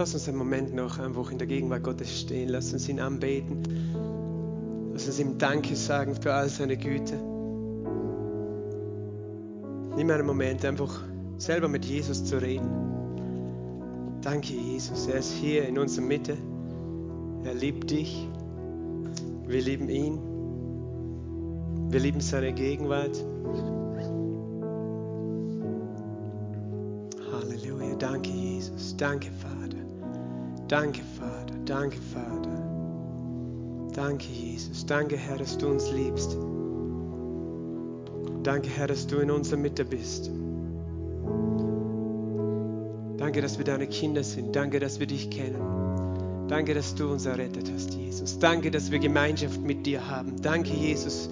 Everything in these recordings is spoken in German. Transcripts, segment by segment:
Lass uns einen Moment noch einfach in der Gegenwart Gottes stehen. Lass uns ihn anbeten. Lass uns ihm Danke sagen für all seine Güte. Nimm einen Moment, einfach selber mit Jesus zu reden. Danke, Jesus. Er ist hier in unserer Mitte. Er liebt dich. Wir lieben ihn. Wir lieben seine Gegenwart. Halleluja. Danke, Jesus. Danke. Danke, Vater. Danke, Vater. Danke, Jesus. Danke, Herr, dass du uns liebst. Danke, Herr, dass du in unserer Mitte bist. Danke, dass wir deine Kinder sind. Danke, dass wir dich kennen. Danke, dass du uns errettet hast, Jesus. Danke, dass wir Gemeinschaft mit dir haben. Danke, Jesus.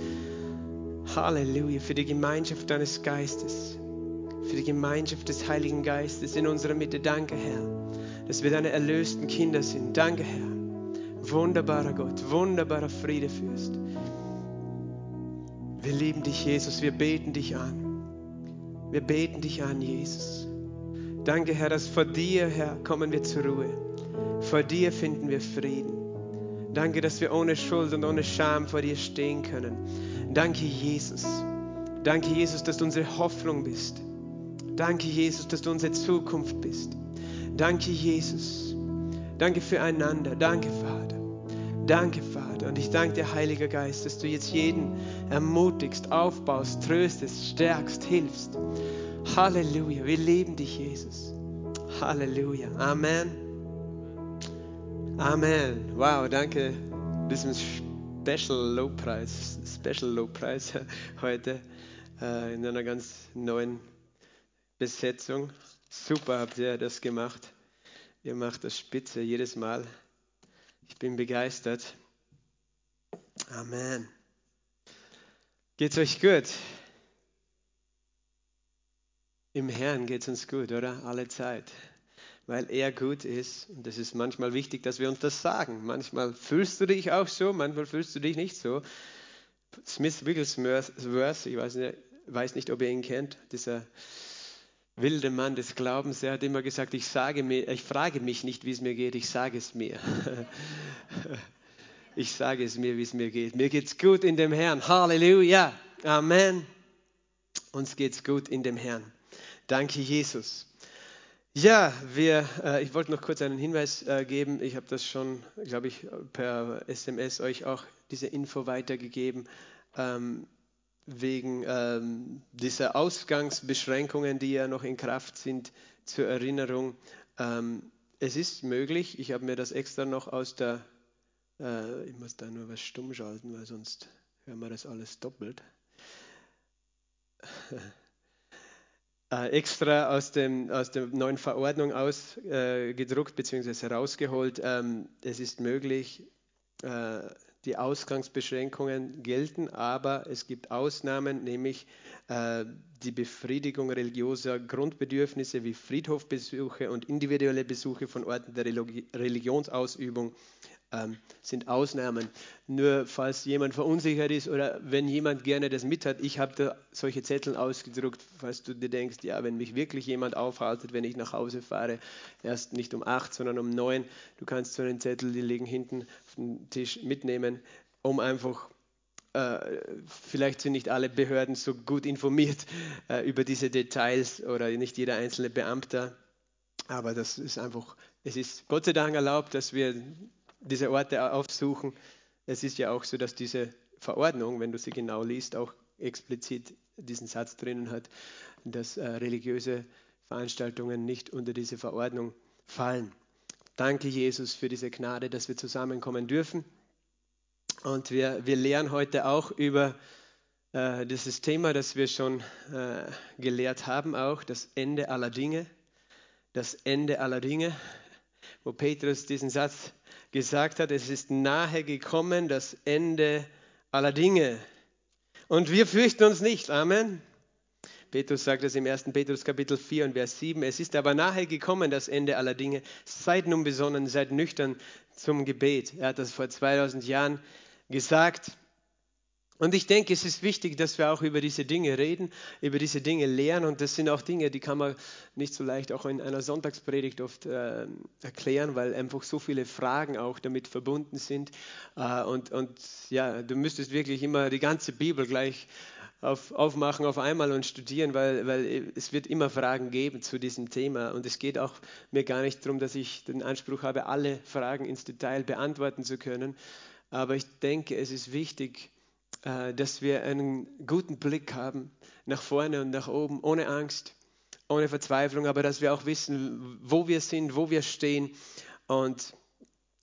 Halleluja für die Gemeinschaft deines Geistes, für die Gemeinschaft des Heiligen Geistes in unserer Mitte. Danke, Herr dass wir deine erlösten Kinder sind. Danke, Herr. Wunderbarer Gott, wunderbarer Friedefürst. Wir lieben dich, Jesus. Wir beten dich an. Wir beten dich an, Jesus. Danke, Herr, dass vor dir, Herr, kommen wir zur Ruhe. Vor dir finden wir Frieden. Danke, dass wir ohne Schuld und ohne Scham vor dir stehen können. Danke, Jesus. Danke, Jesus, dass du unsere Hoffnung bist. Danke, Jesus, dass du unsere Zukunft bist. Danke, Jesus. Danke füreinander. Danke, Vater. Danke, Vater. Und ich danke dir, Heiliger Geist, dass du jetzt jeden ermutigst, aufbaust, tröstest, stärkst, hilfst. Halleluja. Wir lieben dich, Jesus. Halleluja. Amen. Amen. Wow, danke. Bisschen Special Lobpreis, Special Lobpreis heute äh, in einer ganz neuen Besetzung. Super habt ihr das gemacht. Ihr macht das spitze jedes Mal. Ich bin begeistert. Amen. Geht's euch gut? Im Herrn geht's uns gut, oder? Alle Zeit. Weil er gut ist. Und es ist manchmal wichtig, dass wir uns das sagen. Manchmal fühlst du dich auch so, manchmal fühlst du dich nicht so. Smith Wigglesworth, ich weiß nicht, weiß nicht, ob ihr ihn kennt, dieser wilde Mann des Glaubens, er hat immer gesagt, ich, sage mir, ich frage mich nicht, wie es mir geht, ich sage es mir. ich sage es mir, wie es mir geht. Mir geht es gut in dem Herrn. Halleluja. Amen. Uns geht es gut in dem Herrn. Danke, Jesus. Ja, wir, äh, ich wollte noch kurz einen Hinweis äh, geben. Ich habe das schon, glaube ich, per SMS euch auch diese Info weitergegeben. Ähm, wegen ähm, dieser Ausgangsbeschränkungen, die ja noch in Kraft sind, zur Erinnerung. Ähm, es ist möglich, ich habe mir das extra noch aus der, äh, ich muss da nur was stumm schalten, weil sonst hören wir das alles doppelt. äh, extra aus, dem, aus der neuen Verordnung ausgedruckt äh, bzw. herausgeholt. Ähm, es ist möglich, äh, die Ausgangsbeschränkungen gelten, aber es gibt Ausnahmen, nämlich äh, die Befriedigung religiöser Grundbedürfnisse wie Friedhofbesuche und individuelle Besuche von Orten der Religionsausübung ähm, sind Ausnahmen. Nur falls jemand verunsichert ist oder wenn jemand gerne das mit hat, ich habe da solche Zettel ausgedruckt, falls du dir denkst, ja, wenn mich wirklich jemand aufhaltet, wenn ich nach Hause fahre, erst nicht um acht, sondern um neun, du kannst so einen Zettel, die liegen hinten auf dem Tisch mitnehmen, um einfach äh, vielleicht sind nicht alle Behörden so gut informiert äh, über diese Details oder nicht jeder einzelne Beamter. Aber das ist einfach, es ist Gott sei Dank erlaubt, dass wir diese Orte aufsuchen. Es ist ja auch so, dass diese Verordnung, wenn du sie genau liest, auch explizit diesen Satz drinnen hat, dass äh, religiöse Veranstaltungen nicht unter diese Verordnung fallen. Danke, Jesus, für diese Gnade, dass wir zusammenkommen dürfen. Und wir, wir lernen heute auch über äh, dieses Thema, das wir schon äh, gelehrt haben, auch das Ende aller Dinge. Das Ende aller Dinge, wo Petrus diesen Satz gesagt hat, es ist nahe gekommen das Ende aller Dinge. Und wir fürchten uns nicht. Amen. Petrus sagt es im 1. Petrus Kapitel 4 und Vers 7. Es ist aber nahe gekommen das Ende aller Dinge. Seid nun besonnen, seid nüchtern zum Gebet. Er hat das vor 2000 Jahren gesagt. Und ich denke, es ist wichtig, dass wir auch über diese Dinge reden, über diese Dinge lernen. Und das sind auch Dinge, die kann man nicht so leicht auch in einer Sonntagspredigt oft äh, erklären, weil einfach so viele Fragen auch damit verbunden sind. Äh, und, und ja, du müsstest wirklich immer die ganze Bibel gleich auf, aufmachen auf einmal und studieren, weil, weil es wird immer Fragen geben zu diesem Thema. Und es geht auch mir gar nicht darum, dass ich den Anspruch habe, alle Fragen ins Detail beantworten zu können. Aber ich denke, es ist wichtig, dass wir einen guten Blick haben nach vorne und nach oben, ohne Angst, ohne Verzweiflung, aber dass wir auch wissen, wo wir sind, wo wir stehen und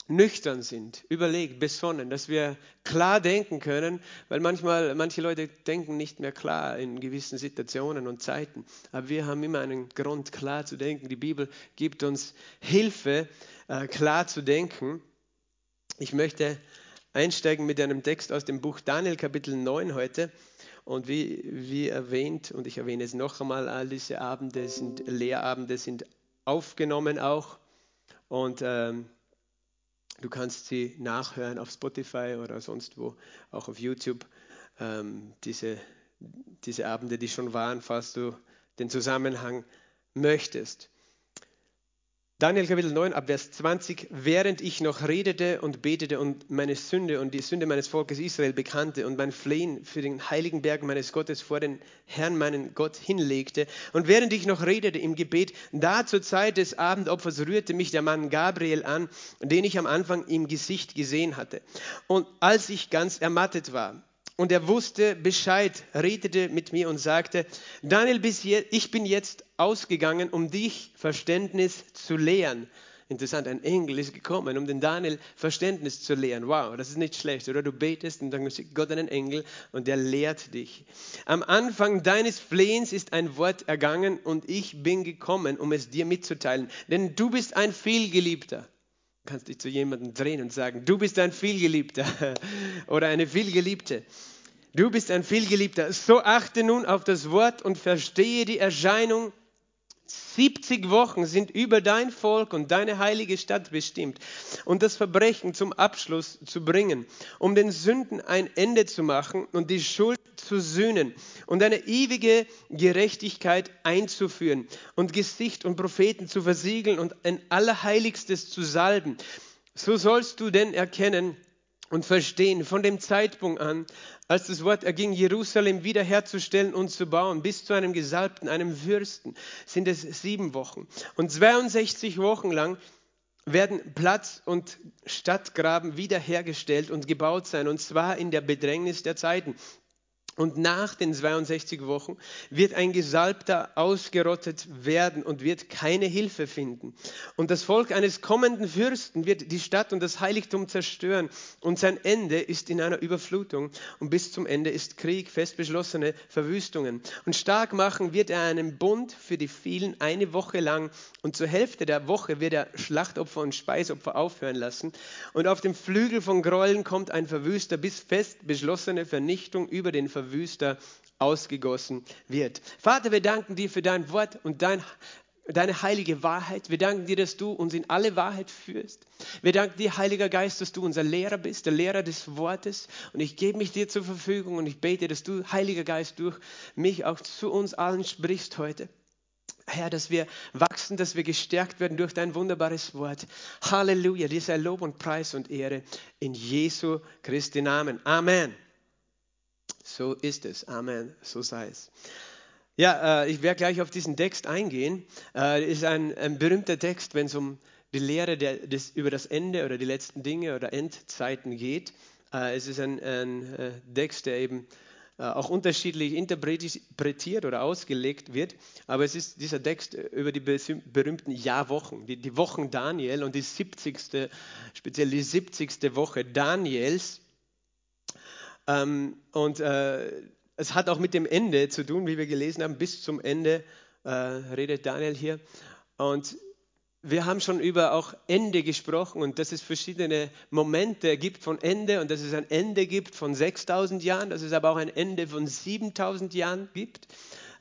nüchtern sind, überlegt, besonnen, dass wir klar denken können, weil manchmal manche Leute denken nicht mehr klar in gewissen Situationen und Zeiten, aber wir haben immer einen Grund klar zu denken. Die Bibel gibt uns Hilfe, äh, klar zu denken. Ich möchte einsteigen mit einem Text aus dem Buch Daniel Kapitel 9 heute. Und wie, wie erwähnt, und ich erwähne es noch einmal, all diese Abende sind Lehrabende, sind aufgenommen auch. Und ähm, du kannst sie nachhören auf Spotify oder sonst wo, auch auf YouTube. Ähm, diese, diese Abende, die schon waren, falls du den Zusammenhang möchtest. Daniel Kapitel 9 ab Vers 20, während ich noch redete und betete und meine Sünde und die Sünde meines Volkes Israel bekannte und mein Flehen für den heiligen Berg meines Gottes vor den Herrn, meinen Gott, hinlegte und während ich noch redete im Gebet, da zur Zeit des Abendopfers rührte mich der Mann Gabriel an, den ich am Anfang im Gesicht gesehen hatte. Und als ich ganz ermattet war, und er wusste Bescheid, redete mit mir und sagte, Daniel, ich bin jetzt ausgegangen, um dich Verständnis zu lehren. Interessant, ein Engel ist gekommen, um den Daniel Verständnis zu lehren. Wow, das ist nicht schlecht, oder? Du betest und dann schickt Gott einen Engel und der lehrt dich. Am Anfang deines Flehens ist ein Wort ergangen und ich bin gekommen, um es dir mitzuteilen. Denn du bist ein vielgeliebter. Kannst dich zu jemandem drehen und sagen, du bist ein vielgeliebter oder eine vielgeliebte. Du bist ein vielgeliebter. So achte nun auf das Wort und verstehe die Erscheinung 70 Wochen sind über dein Volk und deine heilige Stadt bestimmt und das Verbrechen zum Abschluss zu bringen, um den Sünden ein Ende zu machen und die Schuld zu sühnen und eine ewige Gerechtigkeit einzuführen und Gesicht und Propheten zu versiegeln und ein Allerheiligstes zu salben. So sollst du denn erkennen, und verstehen, von dem Zeitpunkt an, als das Wort erging, Jerusalem wiederherzustellen und zu bauen, bis zu einem Gesalbten, einem Fürsten, sind es sieben Wochen. Und 62 Wochen lang werden Platz und Stadtgraben wiederhergestellt und gebaut sein, und zwar in der Bedrängnis der Zeiten. Und nach den 62 Wochen wird ein Gesalbter ausgerottet werden und wird keine Hilfe finden. Und das Volk eines kommenden Fürsten wird die Stadt und das Heiligtum zerstören. Und sein Ende ist in einer Überflutung. Und bis zum Ende ist Krieg, fest beschlossene Verwüstungen. Und stark machen wird er einen Bund für die vielen eine Woche lang. Und zur Hälfte der Woche wird er Schlachtopfer und Speisopfer aufhören lassen. Und auf dem Flügel von Gräueln kommt ein Verwüster, bis fest beschlossene Vernichtung über den Wüste ausgegossen wird. Vater, wir danken dir für dein Wort und dein, deine heilige Wahrheit. Wir danken dir, dass du uns in alle Wahrheit führst. Wir danken dir, Heiliger Geist, dass du unser Lehrer bist, der Lehrer des Wortes. Und ich gebe mich dir zur Verfügung und ich bete, dass du, Heiliger Geist, durch mich auch zu uns allen sprichst heute. Herr, dass wir wachsen, dass wir gestärkt werden durch dein wunderbares Wort. Halleluja, dir sei Lob und Preis und Ehre in Jesu Christi Namen. Amen. So ist es. Amen. So sei es. Ja, äh, ich werde gleich auf diesen Text eingehen. Äh, ist ein, ein berühmter Text, wenn es um die Lehre der, des, über das Ende oder die letzten Dinge oder Endzeiten geht. Äh, es ist ein, ein äh, Text, der eben äh, auch unterschiedlich interpretiert oder ausgelegt wird. Aber es ist dieser Text über die berühmten Jahrwochen, die, die Wochen Daniel und die 70. speziell die 70. Woche Daniels. Ähm, und äh, es hat auch mit dem Ende zu tun, wie wir gelesen haben. Bis zum Ende äh, redet Daniel hier. Und wir haben schon über auch Ende gesprochen und dass es verschiedene Momente gibt von Ende und dass es ein Ende gibt von 6000 Jahren, dass es aber auch ein Ende von 7000 Jahren gibt.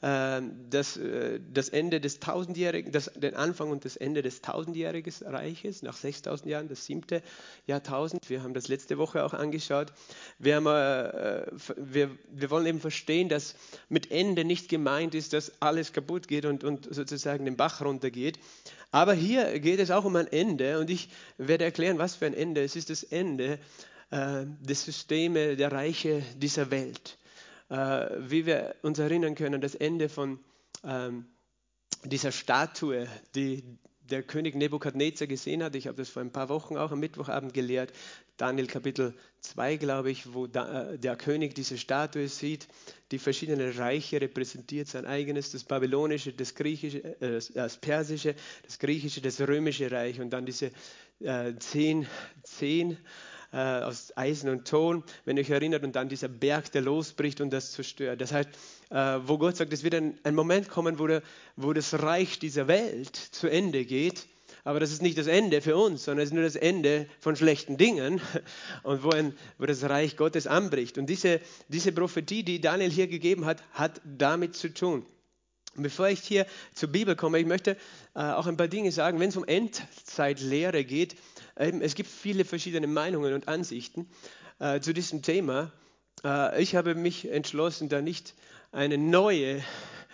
Äh, das, äh, das Ende des tausendjährigen, das, den Anfang und das Ende des tausendjährigen Reiches, nach 6000 Jahren, das siebte Jahrtausend. Wir haben das letzte Woche auch angeschaut. Wir, haben, äh, wir, wir wollen eben verstehen, dass mit Ende nicht gemeint ist, dass alles kaputt geht und, und sozusagen den Bach runtergeht. Aber hier geht es auch um ein Ende und ich werde erklären, was für ein Ende. Es ist das Ende äh, des Systems der Reiche dieser Welt. Äh, wie wir uns erinnern können, das Ende von ähm, dieser Statue, die der König Nebukadnezar gesehen hat. Ich habe das vor ein paar Wochen auch am Mittwochabend gelehrt. Daniel Kapitel 2, glaube ich, wo da, äh, der König diese Statue sieht, die verschiedenen Reiche repräsentiert, sein eigenes, das babylonische, das griechische, äh, das persische, das griechische, das römische Reich und dann diese äh, zehn, zehn äh, aus Eisen und Ton, wenn ihr euch erinnert, und dann dieser Berg, der losbricht und das zerstört. Das heißt, äh, wo Gott sagt, es wird ein, ein Moment kommen, wo, der, wo das Reich dieser Welt zu Ende geht. Aber das ist nicht das Ende für uns, sondern es ist nur das Ende von schlechten Dingen und wo, ein, wo das Reich Gottes anbricht. Und diese, diese Prophetie, die Daniel hier gegeben hat, hat damit zu tun. Und bevor ich hier zur Bibel komme, ich möchte äh, auch ein paar Dinge sagen, wenn es um Endzeitlehre geht. Es gibt viele verschiedene Meinungen und Ansichten äh, zu diesem Thema. Äh, ich habe mich entschlossen, da nicht eine neue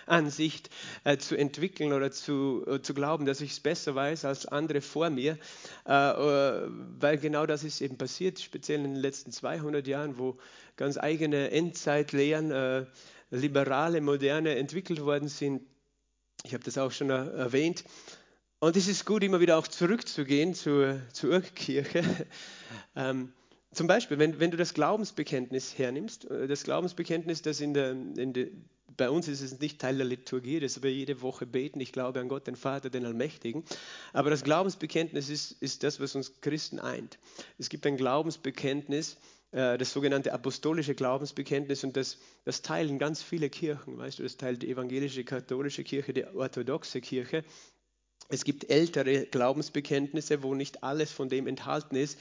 Ansicht äh, zu entwickeln oder zu, zu glauben, dass ich es besser weiß als andere vor mir, weil genau das ist eben passiert, speziell in den letzten 200 Jahren, wo ganz eigene Endzeitlehren liberale, moderne entwickelt worden sind. Ich habe das auch schon erwähnt. Und es ist gut, immer wieder auch zurückzugehen zur, zur Urkirche. Ähm, zum Beispiel, wenn, wenn du das Glaubensbekenntnis hernimmst, äh, das Glaubensbekenntnis, das in der, in der, bei uns ist es nicht Teil der Liturgie, das wir jede Woche beten, ich glaube an Gott, den Vater, den Allmächtigen. Aber das Glaubensbekenntnis ist, ist das, was uns Christen eint. Es gibt ein Glaubensbekenntnis, äh, das sogenannte apostolische Glaubensbekenntnis und das, das teilen ganz viele Kirchen, weißt du, das teilt die evangelische katholische Kirche, die orthodoxe Kirche. Es gibt ältere Glaubensbekenntnisse, wo nicht alles von dem enthalten ist,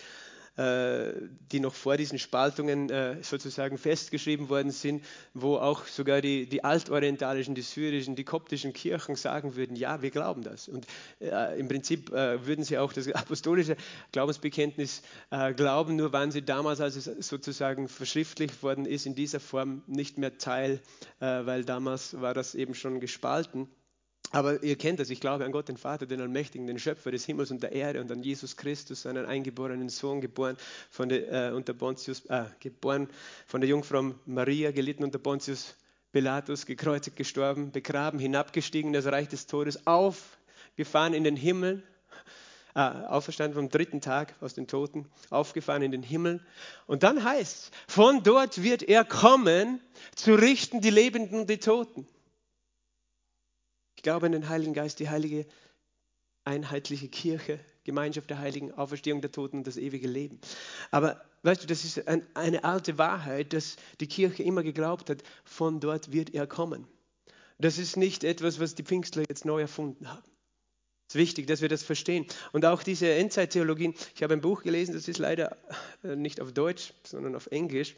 äh, die noch vor diesen Spaltungen äh, sozusagen festgeschrieben worden sind, wo auch sogar die, die altorientalischen, die syrischen, die koptischen Kirchen sagen würden, ja, wir glauben das. Und äh, im Prinzip würden sie auch das apostolische Glaubensbekenntnis glauben, nur waren sie damals, als es sozusagen verschriftlicht worden ist, in dieser Form nicht mehr Teil, weil damals war das eben schon gespalten. Aber ihr kennt das, ich glaube an Gott, den Vater, den Allmächtigen, den Schöpfer des Himmels und der Erde und an Jesus Christus, seinen eingeborenen Sohn, geboren von der, äh, unter Pontius, äh, geboren von der Jungfrau Maria, gelitten unter Pontius Pilatus, gekreuzigt, gestorben, begraben, hinabgestiegen in das Reich des Todes, aufgefahren in den Himmel, äh, auferstanden vom dritten Tag aus den Toten, aufgefahren in den Himmel. Und dann heißt von dort wird er kommen, zu richten die Lebenden und die Toten. Ich glaube an den Heiligen Geist, die heilige einheitliche Kirche, Gemeinschaft der Heiligen, Auferstehung der Toten und das ewige Leben. Aber weißt du, das ist ein, eine alte Wahrheit, dass die Kirche immer geglaubt hat, von dort wird er kommen. Das ist nicht etwas, was die Pfingstler jetzt neu erfunden haben. Es ist wichtig, dass wir das verstehen. Und auch diese Endzeittheologien, ich habe ein Buch gelesen, das ist leider äh, nicht auf Deutsch, sondern auf Englisch.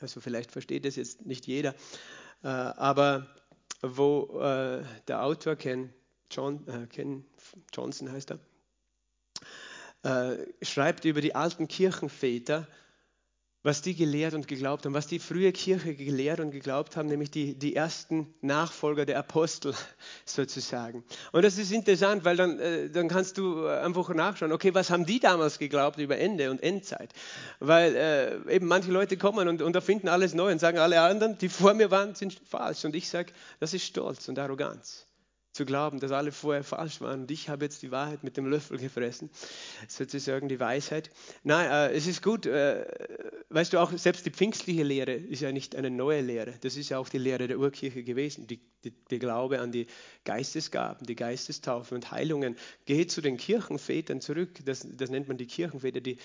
Also vielleicht versteht das jetzt nicht jeder. Äh, aber wo äh, der Autor Ken, John, äh, Ken Johnson heißt er, äh, schreibt über die alten Kirchenväter, was die gelehrt und geglaubt haben, was die frühe Kirche gelehrt und geglaubt haben, nämlich die, die ersten Nachfolger der Apostel sozusagen. Und das ist interessant, weil dann, äh, dann kannst du einfach nachschauen, okay, was haben die damals geglaubt über Ende und Endzeit? Weil äh, eben manche Leute kommen und, und erfinden alles neu und sagen, alle anderen, die vor mir waren, sind falsch. Und ich sage, das ist Stolz und Arroganz zu glauben, dass alle vorher falsch waren und ich habe jetzt die Wahrheit mit dem Löffel gefressen, sozusagen die Weisheit. Nein, äh, es ist gut, äh, weißt du auch, selbst die pfingstliche Lehre ist ja nicht eine neue Lehre, das ist ja auch die Lehre der Urkirche gewesen, die, die, die Glaube an die Geistesgaben, die Geistestaufen und Heilungen. Geht zu den Kirchenvätern zurück, das, das nennt man die Kirchenväter, die,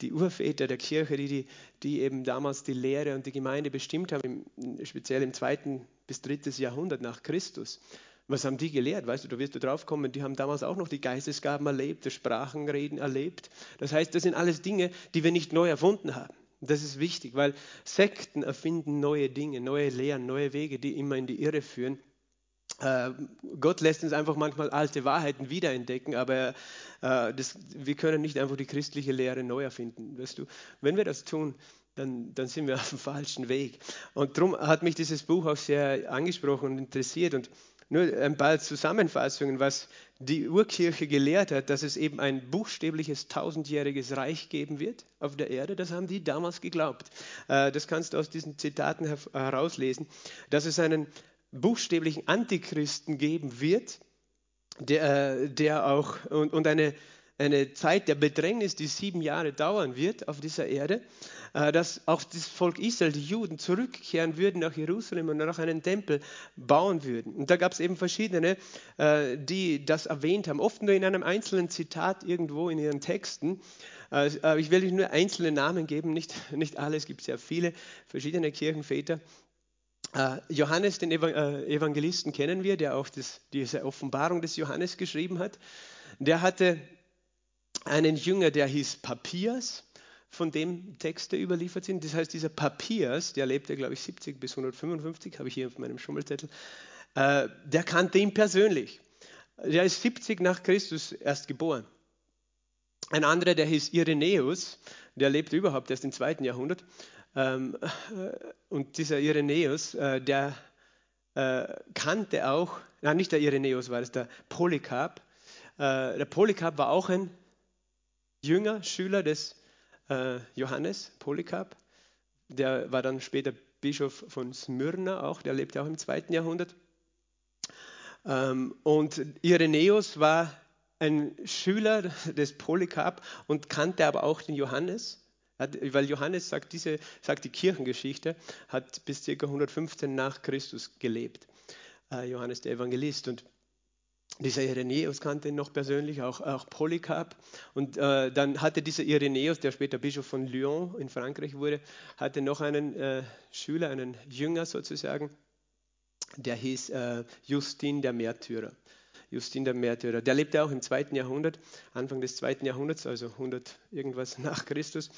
die Urväter der Kirche, die, die, die eben damals die Lehre und die Gemeinde bestimmt haben, im, speziell im zweiten bis drittes Jahrhundert nach Christus. Was haben die gelehrt? Weißt du, da wirst du drauf kommen, die haben damals auch noch die Geistesgaben erlebt, das Sprachenreden erlebt. Das heißt, das sind alles Dinge, die wir nicht neu erfunden haben. Das ist wichtig, weil Sekten erfinden neue Dinge, neue Lehren, neue Wege, die immer in die Irre führen. Äh, Gott lässt uns einfach manchmal alte Wahrheiten wiederentdecken, aber äh, das, wir können nicht einfach die christliche Lehre neu erfinden. Weißt du? Wenn wir das tun, dann, dann sind wir auf dem falschen Weg. Und darum hat mich dieses Buch auch sehr angesprochen und interessiert. Und nur ein paar Zusammenfassungen, was die Urkirche gelehrt hat, dass es eben ein buchstäbliches tausendjähriges Reich geben wird auf der Erde. Das haben die damals geglaubt. Äh, das kannst du aus diesen Zitaten herauslesen, dass es einen buchstäblichen Antichristen geben wird, der, äh, der auch und, und eine, eine Zeit der Bedrängnis, die sieben Jahre dauern wird auf dieser Erde, äh, dass auch das Volk Israel, die Juden, zurückkehren würden nach Jerusalem und noch einen Tempel bauen würden. Und da gab es eben verschiedene, äh, die das erwähnt haben, oft nur in einem einzelnen Zitat irgendwo in ihren Texten. Ich will nur einzelne Namen geben, nicht, nicht alle, es gibt sehr viele verschiedene Kirchenväter. Äh, Johannes, den äh, Evangelisten, kennen wir, der auch das, diese Offenbarung des Johannes geschrieben hat. Der hatte einen Jünger, der hieß Papias, von dem Texte überliefert sind. Das heißt, dieser Papias, der lebte, glaube ich, 70 bis 155, habe ich hier auf meinem Schummelzettel, äh, der kannte ihn persönlich. Der ist 70 nach Christus erst geboren. Ein anderer, der hieß Irenäus, der lebte überhaupt erst im zweiten Jahrhundert. Ähm, und dieser Irenäus, äh, der äh, kannte auch, nein, nicht der Irenäus war es, der Polycarp. Äh, der Polycarp war auch ein Jünger, Schüler des Johannes, Polycarp. Der war dann später Bischof von Smyrna auch, der lebte auch im zweiten Jahrhundert. Ähm, und Irenäus war ein Schüler des Polycarp und kannte aber auch den Johannes. Weil Johannes sagt, diese, sagt die Kirchengeschichte, hat bis ca. 115 nach Christus gelebt. Äh, Johannes der Evangelist. Und dieser Irenäus kannte ihn noch persönlich, auch, auch Polycarp. Und äh, dann hatte dieser Irenäus, der später Bischof von Lyon in Frankreich wurde, hatte noch einen äh, Schüler, einen Jünger sozusagen, der hieß äh, Justin der Märtyrer. Justin der Märtyrer. Der lebte auch im zweiten Jahrhundert, Anfang des zweiten Jahrhunderts, also 100 irgendwas nach Christus.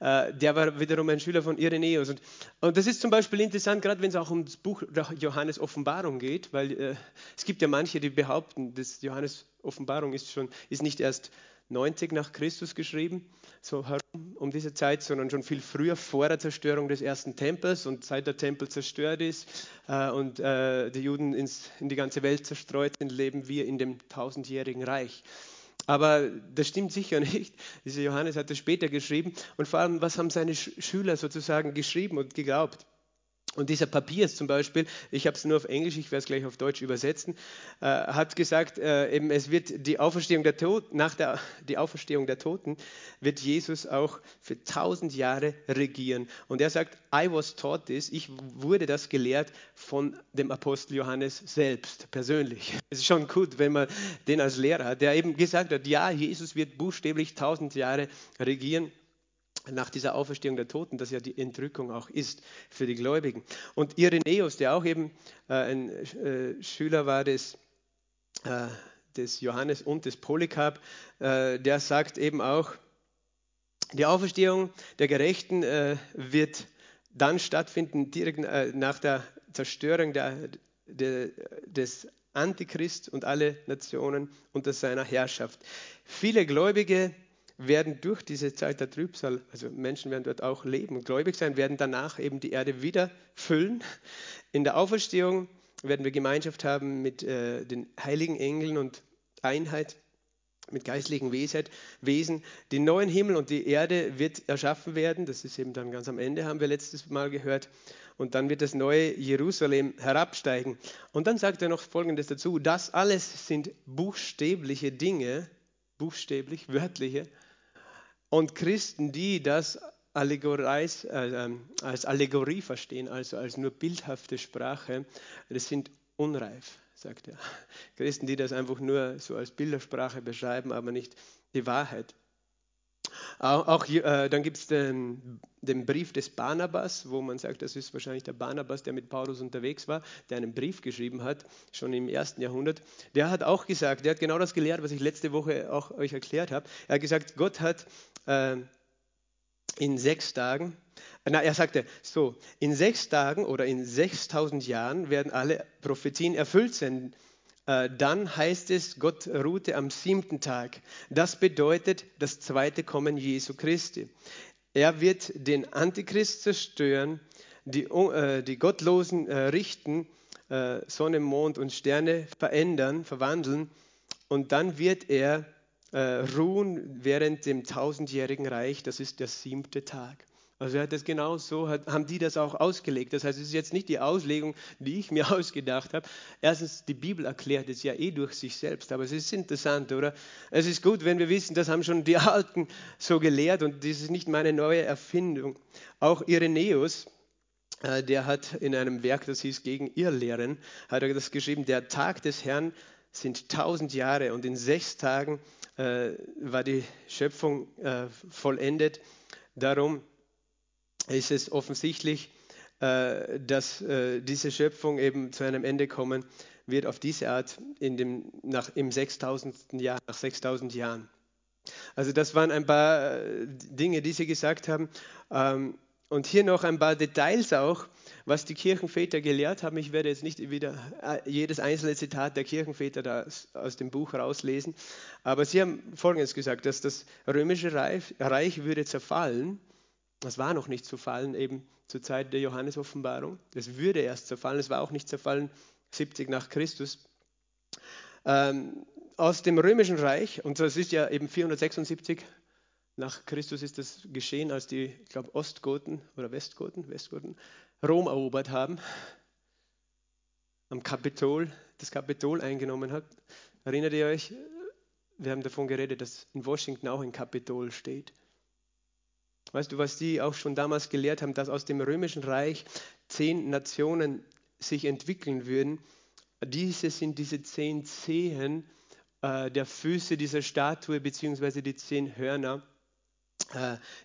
Äh, der war wiederum ein Schüler von Irenäus. Und, und das ist zum Beispiel interessant, gerade wenn es auch um das Buch Johannes Offenbarung geht, weil äh, es gibt ja manche, die behaupten, dass Johannes Offenbarung ist schon ist nicht erst 90 nach Christus geschrieben, so herum um diese Zeit, sondern schon viel früher vor der Zerstörung des ersten Tempels und seit der Tempel zerstört ist äh, und äh, die Juden ins, in die ganze Welt zerstreut sind, leben wir in dem tausendjährigen Reich. Aber das stimmt sicher nicht. Dieser Johannes hat das später geschrieben. Und vor allem, was haben seine Schüler sozusagen geschrieben und geglaubt? Und dieser Papiers zum Beispiel, ich habe es nur auf Englisch, ich werde es gleich auf Deutsch übersetzen, äh, hat gesagt, äh, eben es wird die Auferstehung der Toten, nach der die Auferstehung der Toten wird Jesus auch für tausend Jahre regieren. Und er sagt, I was taught this, ich wurde das gelehrt von dem Apostel Johannes selbst, persönlich. Es ist schon gut, wenn man den als Lehrer hat, der eben gesagt hat, ja, Jesus wird buchstäblich tausend Jahre regieren nach dieser Auferstehung der Toten, das ja die Entrückung auch ist für die Gläubigen. Und Irenäus, der auch eben äh, ein äh, Schüler war des, äh, des Johannes und des Polycarp, äh, der sagt eben auch, die Auferstehung der Gerechten äh, wird dann stattfinden, direkt äh, nach der Zerstörung der, der, des Antichrist und alle Nationen unter seiner Herrschaft. Viele Gläubige werden durch diese Zeit der Trübsal, also Menschen werden dort auch leben und gläubig sein, werden danach eben die Erde wieder füllen. In der Auferstehung werden wir Gemeinschaft haben mit äh, den heiligen Engeln und Einheit mit geistlichen Wesen. Die neuen Himmel und die Erde wird erschaffen werden. Das ist eben dann ganz am Ende, haben wir letztes Mal gehört. Und dann wird das neue Jerusalem herabsteigen. Und dann sagt er noch Folgendes dazu. Das alles sind buchstäbliche Dinge, buchstäblich, wörtliche, und Christen, die das äh, als Allegorie verstehen, also als nur bildhafte Sprache, das sind unreif, sagt er. Christen, die das einfach nur so als Bildersprache beschreiben, aber nicht die Wahrheit. Auch, auch äh, dann gibt es den, den, Brief des Barnabas, wo man sagt, das ist wahrscheinlich der Barnabas, der mit Paulus unterwegs war, der einen Brief geschrieben hat, schon im ersten Jahrhundert. Der hat auch gesagt, der hat genau das gelehrt, was ich letzte Woche auch euch erklärt habe. Er hat gesagt, Gott hat äh, in sechs Tagen Na, er sagte so, in sechs Tagen oder in 6000 Jahren werden alle Prophetien erfüllt sein. Äh, dann heißt es, Gott ruhte am siebten Tag. Das bedeutet das zweite Kommen Jesu Christi. Er wird den Antichrist zerstören, die, äh, die Gottlosen äh, richten, äh, Sonne, Mond und Sterne verändern, verwandeln und dann wird er äh, ruhen während dem tausendjährigen Reich, das ist der siebte Tag. Also er hat das genau so, hat, haben die das auch ausgelegt. Das heißt, es ist jetzt nicht die Auslegung, die ich mir ausgedacht habe. Erstens, die Bibel erklärt es ja eh durch sich selbst, aber es ist interessant, oder? Es ist gut, wenn wir wissen, das haben schon die Alten so gelehrt und das ist nicht meine neue Erfindung. Auch Irenäus, äh, der hat in einem Werk, das hieß Gegen Irrlehren, hat er das geschrieben, der Tag des Herrn sind tausend Jahre und in sechs Tagen war die Schöpfung äh, vollendet. Darum ist es offensichtlich, äh, dass äh, diese Schöpfung eben zu einem Ende kommen wird auf diese Art in dem, nach, im 6000. Jahr, nach 6000 Jahren. Also das waren ein paar äh, Dinge, die Sie gesagt haben. Und hier noch ein paar Details auch, was die Kirchenväter gelehrt haben. Ich werde jetzt nicht wieder jedes einzelne Zitat der Kirchenväter aus dem Buch rauslesen, aber sie haben Folgendes gesagt, dass das römische Reich, Reich würde zerfallen das war noch nicht zerfallen, eben zur Zeit der Johannesoffenbarung. Es würde erst zerfallen, es war auch nicht zerfallen 70 nach Christus. Ähm, aus dem römischen Reich, und das ist ja eben 476 nach Christus ist das geschehen, als die, ich glaube, Ostgoten oder Westgoten, Westgoten Rom erobert haben, am Kapitol, das Kapitol eingenommen hat. Erinnert ihr euch? Wir haben davon geredet, dass in Washington auch ein Kapitol steht. Weißt du, was die auch schon damals gelehrt haben, dass aus dem römischen Reich zehn Nationen sich entwickeln würden. Diese sind diese zehn Zehen äh, der Füße dieser Statue, beziehungsweise die zehn Hörner,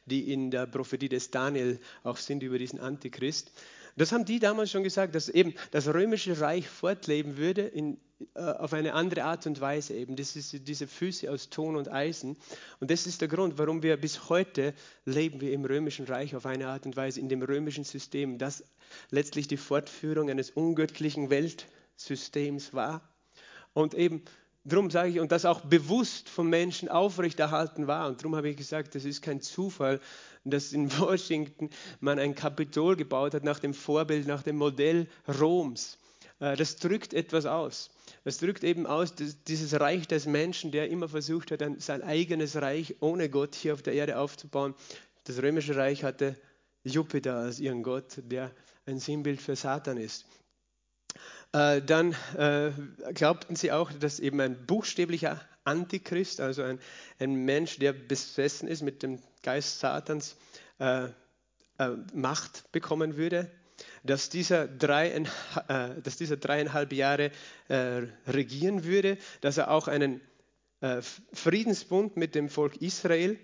die in der Prophetie des Daniel auch sind über diesen Antichrist. Das haben die damals schon gesagt, dass eben das römische Reich fortleben würde in, äh, auf eine andere Art und Weise eben. Das ist diese Füße aus Ton und Eisen. Und das ist der Grund, warum wir bis heute leben wir im römischen Reich auf eine Art und Weise, in dem römischen System, das letztlich die Fortführung eines ungöttlichen Weltsystems war. Und eben Darum sage ich, und das auch bewusst von Menschen aufrechterhalten war. Und darum habe ich gesagt, das ist kein Zufall, dass in Washington man ein Kapitol gebaut hat nach dem Vorbild, nach dem Modell Roms. Äh, das drückt etwas aus. Das drückt eben aus, dieses Reich des Menschen, der immer versucht hat, sein eigenes Reich ohne Gott hier auf der Erde aufzubauen. Das römische Reich hatte Jupiter als ihren Gott, der ein Sinnbild für Satan ist. Äh, dann äh, glaubten sie auch, dass eben ein buchstäblicher Antichrist, also ein, ein Mensch, der besessen ist mit dem Geist Satans, äh, äh Macht bekommen würde, dass dieser, drei, äh, dass dieser dreieinhalb Jahre äh, regieren würde, dass er auch einen Friedensbund mit dem Volk Israel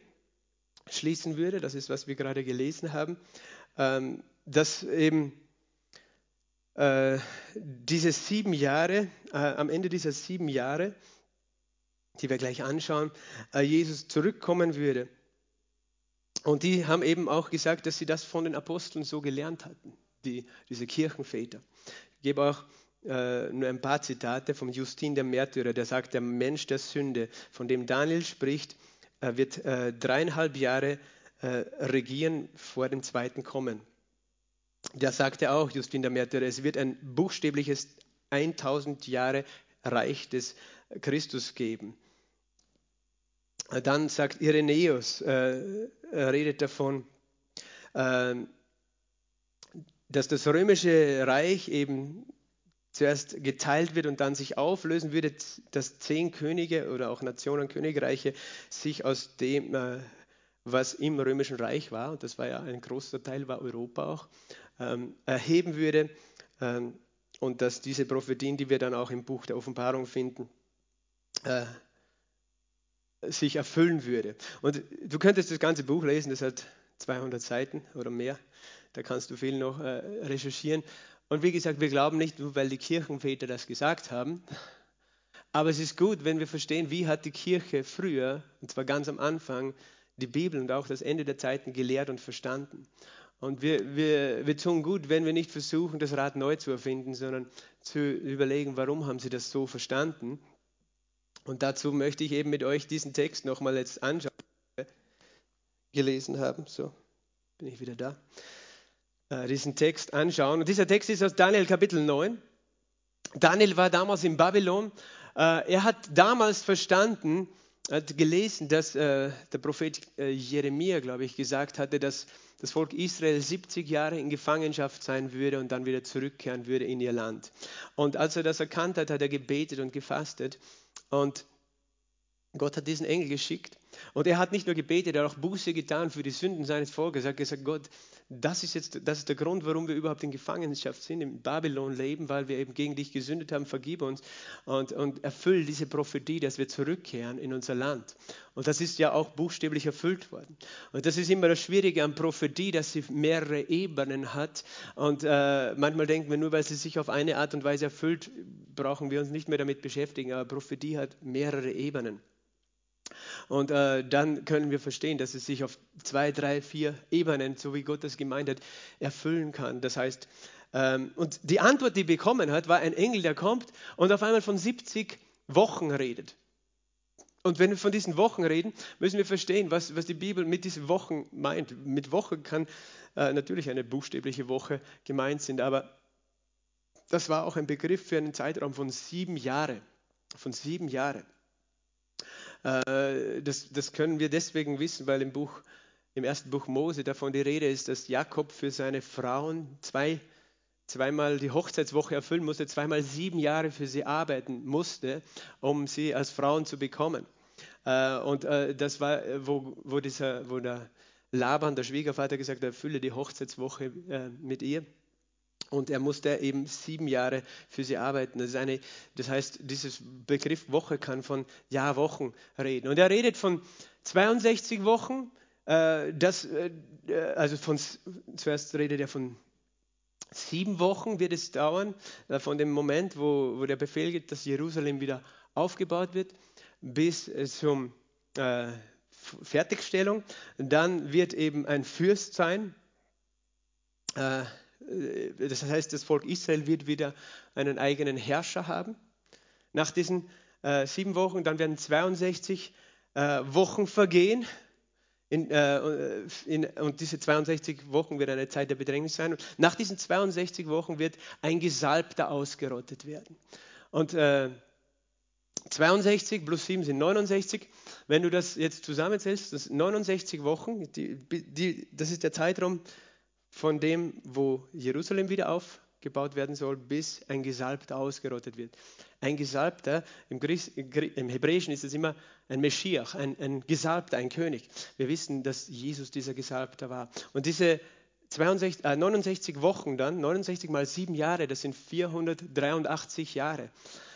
schließen würde, das ist, was wir gerade gelesen haben, ähm, dass eben äh, diese sieben Jahre, äh, am Ende dieser sieben Jahre, die wir gleich anschauen, äh, Jesus zurückkommen würde. Und die haben eben auch gesagt, dass sie das von den Aposteln so gelernt hatten, die, diese Kirchenväter. Ich gebe auch äh, nur ein paar Zitate vom Justin der Märtyrer, der sagt, der Mensch der Sünde, von dem Daniel spricht, äh, wird äh, dreieinhalb Jahre regieren vor dem zweiten Kommen der sagte auch, Justin der Märtyrer, es wird ein buchstäbliches 1000 Jahre Reich des Christus geben. Dann sagt Irenäus, äh, redet davon, äh, dass das römische Reich eben zuerst geteilt wird und dann sich auflösen würde, dass zehn Könige oder auch Nationen, Königreiche sich aus dem, äh, was im römischen Reich war, und das war ja ein großer Teil, war Europa auch, ähm, erheben würde ähm, und dass diese Prophetien, die wir dann auch im Buch der Offenbarung finden, äh, sich erfüllen würde. Und du könntest das ganze Buch lesen, das hat 200 Seiten oder mehr. Da kannst du viel noch äh, recherchieren. Und wie gesagt, wir glauben nicht nur, weil die Kirchenväter das gesagt haben, aber es ist gut, wenn wir verstehen, wie hat die Kirche früher, und zwar ganz am Anfang, die Bibel und auch das Ende der Zeiten gelehrt und verstanden. Und wir, wir, wir tun gut, wenn wir nicht versuchen, das Rad neu zu erfinden, sondern zu überlegen, warum haben sie das so verstanden. Und dazu möchte ich eben mit euch diesen Text nochmal jetzt anschauen, gelesen haben. So, bin ich wieder da. Äh, diesen Text anschauen. Und dieser Text ist aus Daniel Kapitel 9. Daniel war damals in Babylon. Äh, er hat damals verstanden, hat gelesen, dass äh, der Prophet äh, Jeremia, glaube ich, gesagt hatte, dass das Volk Israel 70 Jahre in Gefangenschaft sein würde und dann wieder zurückkehren würde in ihr Land. Und als er das erkannt hat, hat er gebetet und gefastet. Und Gott hat diesen Engel geschickt. Und er hat nicht nur gebetet, er hat auch Buße getan für die Sünden seines Volkes. Er hat gesagt, Gott, das ist jetzt das ist der Grund, warum wir überhaupt in Gefangenschaft sind, in Babylon leben, weil wir eben gegen dich gesündet haben, vergib uns und, und erfüll diese Prophetie, dass wir zurückkehren in unser Land. Und das ist ja auch buchstäblich erfüllt worden. Und das ist immer das Schwierige an Prophetie, dass sie mehrere Ebenen hat. Und äh, manchmal denken wir, nur weil sie sich auf eine Art und Weise erfüllt, brauchen wir uns nicht mehr damit beschäftigen. Aber Prophetie hat mehrere Ebenen. Und äh, dann können wir verstehen, dass es sich auf zwei, drei, vier Ebenen, so wie Gott das gemeint hat, erfüllen kann. Das heißt, ähm, und die Antwort, die bekommen hat, war ein Engel, der kommt und auf einmal von 70 Wochen redet. Und wenn wir von diesen Wochen reden, müssen wir verstehen, was, was die Bibel mit diesen Wochen meint. Mit Woche kann äh, natürlich eine buchstäbliche Woche gemeint sein, aber das war auch ein Begriff für einen Zeitraum von sieben Jahren. Von sieben Jahren. Äh, das, das können wir deswegen wissen, weil im Buch, im ersten Buch Mose davon die Rede ist, dass Jakob für seine Frauen zwei, zweimal die Hochzeitswoche erfüllen musste, zweimal sieben Jahre für sie arbeiten musste, um sie als Frauen zu bekommen. Äh, und äh, das war, wo, wo, dieser, wo der Laban, der Schwiegervater, gesagt hat, erfülle die Hochzeitswoche mit ihr. Und er musste eben sieben Jahre für sie arbeiten. Das, eine, das heißt, dieses Begriff Woche kann von Jahrwochen reden. Und er redet von 62 Wochen. Äh, das, äh, also von, zuerst redet er von sieben Wochen wird es dauern, äh, von dem Moment, wo, wo der Befehl gibt, dass Jerusalem wieder aufgebaut wird, bis zum äh, Fertigstellung. Dann wird eben ein Fürst sein. Äh, äh, das heißt, das Volk Israel wird wieder einen eigenen Herrscher haben. Nach diesen äh, sieben Wochen, dann werden 62 äh, Wochen vergehen. In, äh, in, und diese 62 Wochen wird eine Zeit der Bedrängnis sein. Und nach diesen 62 Wochen wird ein Gesalbter ausgerottet werden. Und äh, 62 plus 7 sind 69. Wenn du das jetzt zusammenzählst, das sind 69 Wochen, die, die, das ist der Zeitraum, von dem, wo Jerusalem wieder aufgebaut werden soll, bis ein Gesalbter ausgerottet wird. Ein Gesalbter, im, Gries, im Hebräischen ist es immer ein Meschiach, ein, ein Gesalbter, ein König. Wir wissen, dass Jesus dieser Gesalbter war. Und diese 62, äh, 69 Wochen dann, 69 mal sieben Jahre, das sind 483 Jahre.